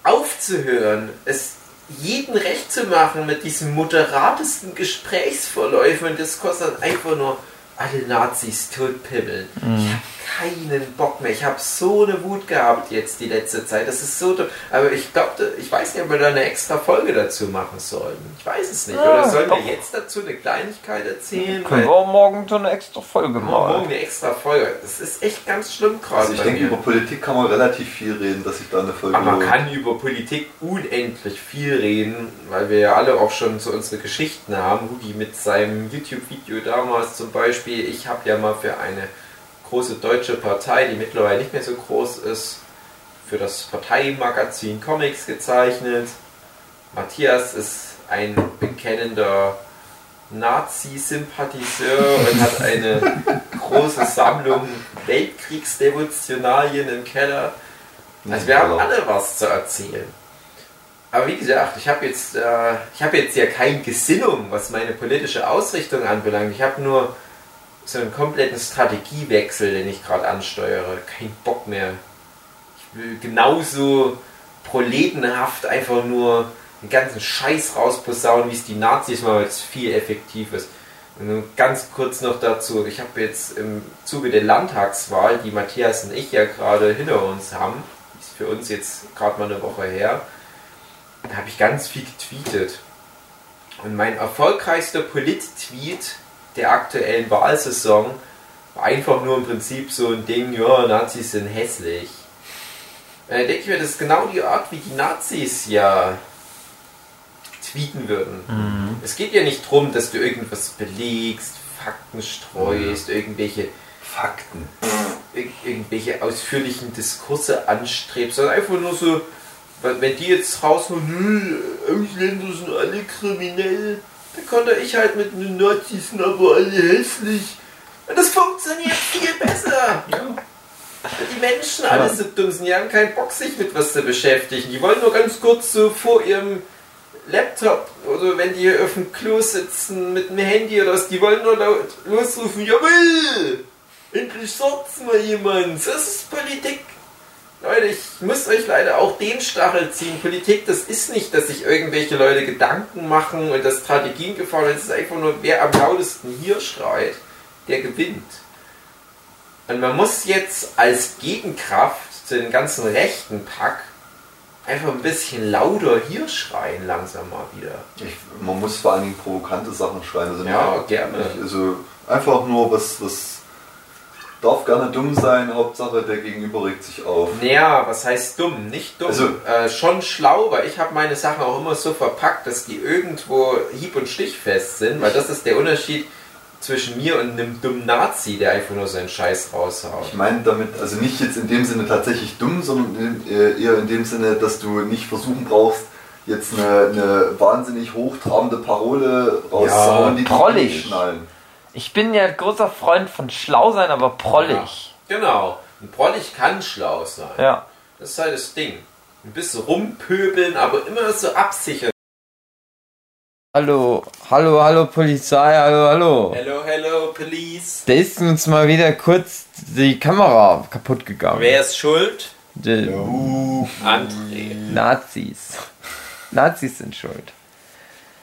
aufzuhören. Es jeden recht zu machen mit diesen moderatesten Gesprächsverläufen und das kostet einfach nur alle Nazis totpibbeln. Mhm. Ich habe keinen Bock mehr. Ich habe so eine Wut gehabt jetzt die letzte Zeit. Das ist so. Aber ich glaube, ich weiß nicht, ob wir da eine extra Folge dazu machen sollen. Ich weiß es nicht. Ja, Oder sollen doch. wir jetzt dazu eine Kleinigkeit erzählen? Können wir morgen so eine extra Folge machen? Morgen eine extra Folge. Das ist echt ganz schlimm gerade. Also ich denke, mir. über Politik kann man relativ viel reden, dass ich da eine Folge. Aber man kann über Politik unendlich viel reden, weil wir ja alle auch schon so unsere Geschichten haben. Hudi mit seinem YouTube-Video damals zum Beispiel. Ich habe ja mal für eine große deutsche Partei, die mittlerweile nicht mehr so groß ist, für das Parteimagazin Comics gezeichnet. Matthias ist ein bekennender Nazi-Sympathiseur und hat eine große Sammlung Weltkriegsdevotionalien im Keller. Also wir haben alle was zu erzählen. Aber wie gesagt, ich habe jetzt, äh, ich habe jetzt ja keine Gesinnung, was meine politische Ausrichtung anbelangt. Ich habe nur so einen kompletten Strategiewechsel, den ich gerade ansteuere. Kein Bock mehr. Ich will genauso proletenhaft einfach nur den ganzen Scheiß rausposaunen, wie es die Nazis weil es viel effektiv ist. Und ganz kurz noch dazu, ich habe jetzt im Zuge der Landtagswahl, die Matthias und ich ja gerade hinter uns haben, ist für uns jetzt gerade mal eine Woche her, da habe ich ganz viel getweetet. Und mein erfolgreichster Polit-Tweet der aktuellen Wahlsaison war einfach nur im Prinzip so ein Ding, ja, Nazis sind hässlich. Da denke ich mir, das ist genau die Art, wie die Nazis ja tweeten würden. Mhm. Es geht ja nicht darum, dass du irgendwas belegst, Fakten streust, mhm. irgendwelche Fakten, ir irgendwelche ausführlichen Diskurse anstrebst, sondern einfach nur so, wenn die jetzt rausholen, Ausländer sind alle kriminell, da konnte ich halt mit den Nazis aber alle hässlich. Und das funktioniert viel besser. Ja. Die Menschen alle so dumm sind, die haben keinen Bock, sich mit was zu beschäftigen. Die wollen nur ganz kurz so vor ihrem Laptop oder wenn die auf dem Klo sitzen mit dem Handy oder was, die wollen nur laut losrufen, jawohl! Endlich sagt's mal jemand. Das ist Politik. Leute, ich muss euch leider auch den Stachel ziehen. Politik, das ist nicht, dass sich irgendwelche Leute Gedanken machen und dass Strategien gefallen sind. Es ist einfach nur, wer am lautesten hier schreit, der gewinnt. Und man muss jetzt als Gegenkraft zu den ganzen rechten Pack einfach ein bisschen lauter hier schreien, langsam mal wieder. Ich, man muss vor allen Dingen provokante Sachen schreien. Also ja, gerne. Also einfach nur was, was darf gerne dumm sein, Hauptsache der Gegenüber regt sich auf. Naja, was heißt dumm? Nicht dumm. Also, äh, schon schlau, weil ich habe meine Sachen auch immer so verpackt, dass die irgendwo hieb- und stichfest sind, weil das ist der Unterschied zwischen mir und einem dummen Nazi, der einfach nur seinen Scheiß raushaut. Ich meine damit, also nicht jetzt in dem Sinne tatsächlich dumm, sondern äh, eher in dem Sinne, dass du nicht versuchen brauchst, jetzt eine, eine wahnsinnig hochtrabende Parole rauszuhauen, ja, die prollig. schnallen. Ich bin ja großer Freund von schlau sein, aber prollig. Ja, genau. Und prollig kann schlau sein. Ja. Das ist halt das Ding. Ein bisschen rumpöbeln, aber immer so absichern. Hallo, hallo, hallo Polizei, hallo, hallo. Hello, hello, Police. Da ist uns mal wieder kurz die Kamera kaputt gegangen. Wer ist schuld? Die uh, André. Nazis. Nazis sind schuld.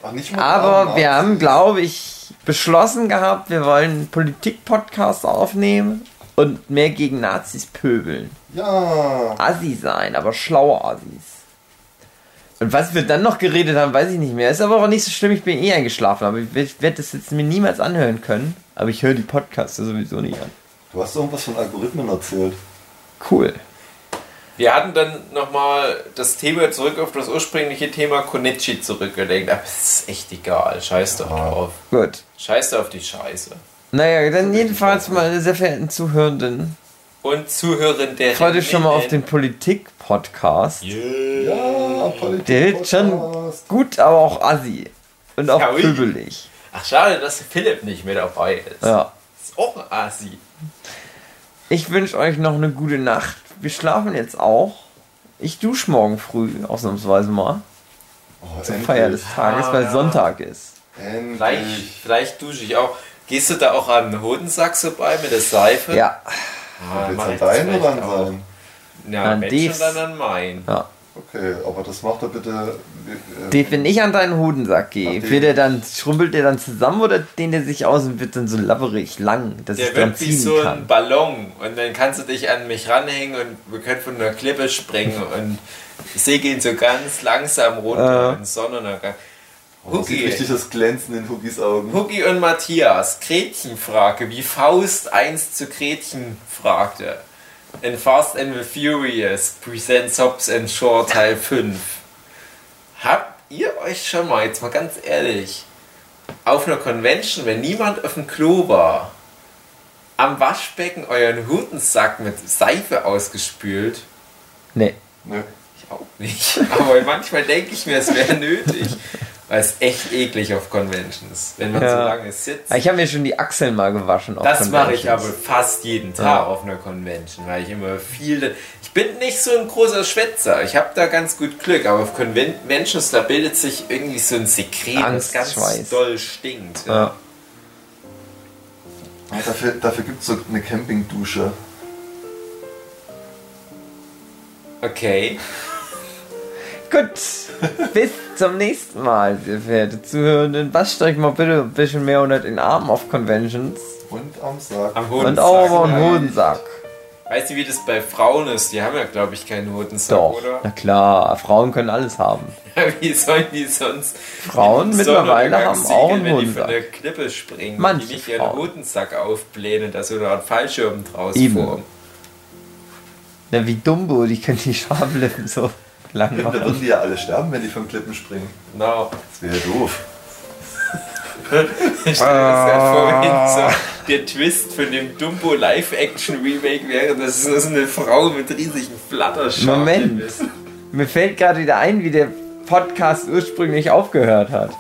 Ach, Aber wir haben, glaube ich, beschlossen gehabt, wir wollen einen Politik-Podcast aufnehmen und mehr gegen Nazis pöbeln. Ja. Assi sein, aber schlaue Assis. Und was wir dann noch geredet haben, weiß ich nicht mehr. Ist aber auch nicht so schlimm, ich bin eh eingeschlafen. Aber ich werde das jetzt mir niemals anhören können. Aber ich höre die Podcasts sowieso nicht an. Du hast irgendwas von Algorithmen erzählt. Cool. Wir hatten dann nochmal das Thema zurück auf das ursprüngliche Thema Konichi zurückgelegt. Aber es ist echt egal. Scheiß doch drauf. Gut. Scheiß auf die Scheiße. Naja, dann jedenfalls meine sehr verehrten Zuhörenden. Und Zuhörende. Freut euch schon mal auf den Politik-Podcast. Yeah. Ja, Politik Der wird schon gut, aber auch assi. Und auch ja, pöbelig. Ach, schade, dass Philipp nicht mehr dabei ist. Ja. Ist auch ein Assi. Ich wünsche euch noch eine gute Nacht wir schlafen jetzt auch. Ich dusche morgen früh, ausnahmsweise mal. Oh, Zur Feier des Tages, ah, weil ja. Sonntag ist. Vielleicht, vielleicht dusche ich auch. Gehst du da auch an den Hodensack vorbei mit der Seife? Ja. Ah, Willst du an deinen oder an seinen? Ja, an Mensch dann an meinen. Ja. Okay, aber das macht er bitte. Äh, den, wenn ich an deinen Hodensack gehe, wird er dann, schrumpelt der dann zusammen oder dehnt er sich aus und wird dann so labberig lang, dass der ich dann ziehen wie so kann? ein Ballon und dann kannst du dich an mich ranhängen und wir können von der Klippe springen und ich sehe ihn so ganz langsam runter äh. in Sonnenuntergang. Hugi. richtig das Glänzen in Hugis Augen. Hugi und Matthias, Gretchenfrage, wie Faust einst zu Gretchen fragte. In Fast and the Furious Presents Hobbs and Shaw Teil 5. Habt ihr euch schon mal, jetzt mal ganz ehrlich, auf einer Convention, wenn niemand auf dem Klo war, am Waschbecken euren Hutensack mit Seife ausgespült? Nee. Nee. Ich auch nicht. Aber manchmal denke ich mir, es wäre nötig. Weil es echt eklig auf Conventions, wenn man ja. so lange sitzt. Ich habe mir schon die Achseln mal gewaschen. Auf das mache ich aber fast jeden Tag ja. auf einer Convention, weil ich immer viel. Ich bin nicht so ein großer Schwätzer. Ich habe da ganz gut Glück, aber auf Conventions da bildet sich irgendwie so ein Sekret, das ganz Schweiß. doll stinkt. Ja. dafür dafür gibt es so eine Campingdusche. Okay. Gut, bis zum nächsten Mal, ihr verehrte Zuhörenden. Wascht euch mal bitte ein bisschen mehr unter den Armen auf Conventions. Und am Sack. Am Hodensack. Und auch am Hodensack. Weißt du, wie das bei Frauen ist? Die haben ja, glaube ich, keinen Hodensack, Doch, oder? Na klar, Frauen können alles haben. Ja, wie sollen die sonst? Frauen mittlerweile haben auch einen Hodensack. Wenn die von der Klippe springen, Manche die nicht Frauen. ihren Hodensack aufblähen, dass so eine Art Fallschirm draus Eben. formen. Na, wie Dumbo, die können die Schamlippen so lang. Da würden die ja alle sterben, wenn die von Klippen springen. No. Das wäre doof. ich stelle mir gerade vor, wie so der Twist von dem Dumbo Live-Action-Remake wäre, dass es so eine Frau mit riesigen Flatterschalen Moment. ist. Mir fällt gerade wieder ein, wie der Podcast ursprünglich aufgehört hat.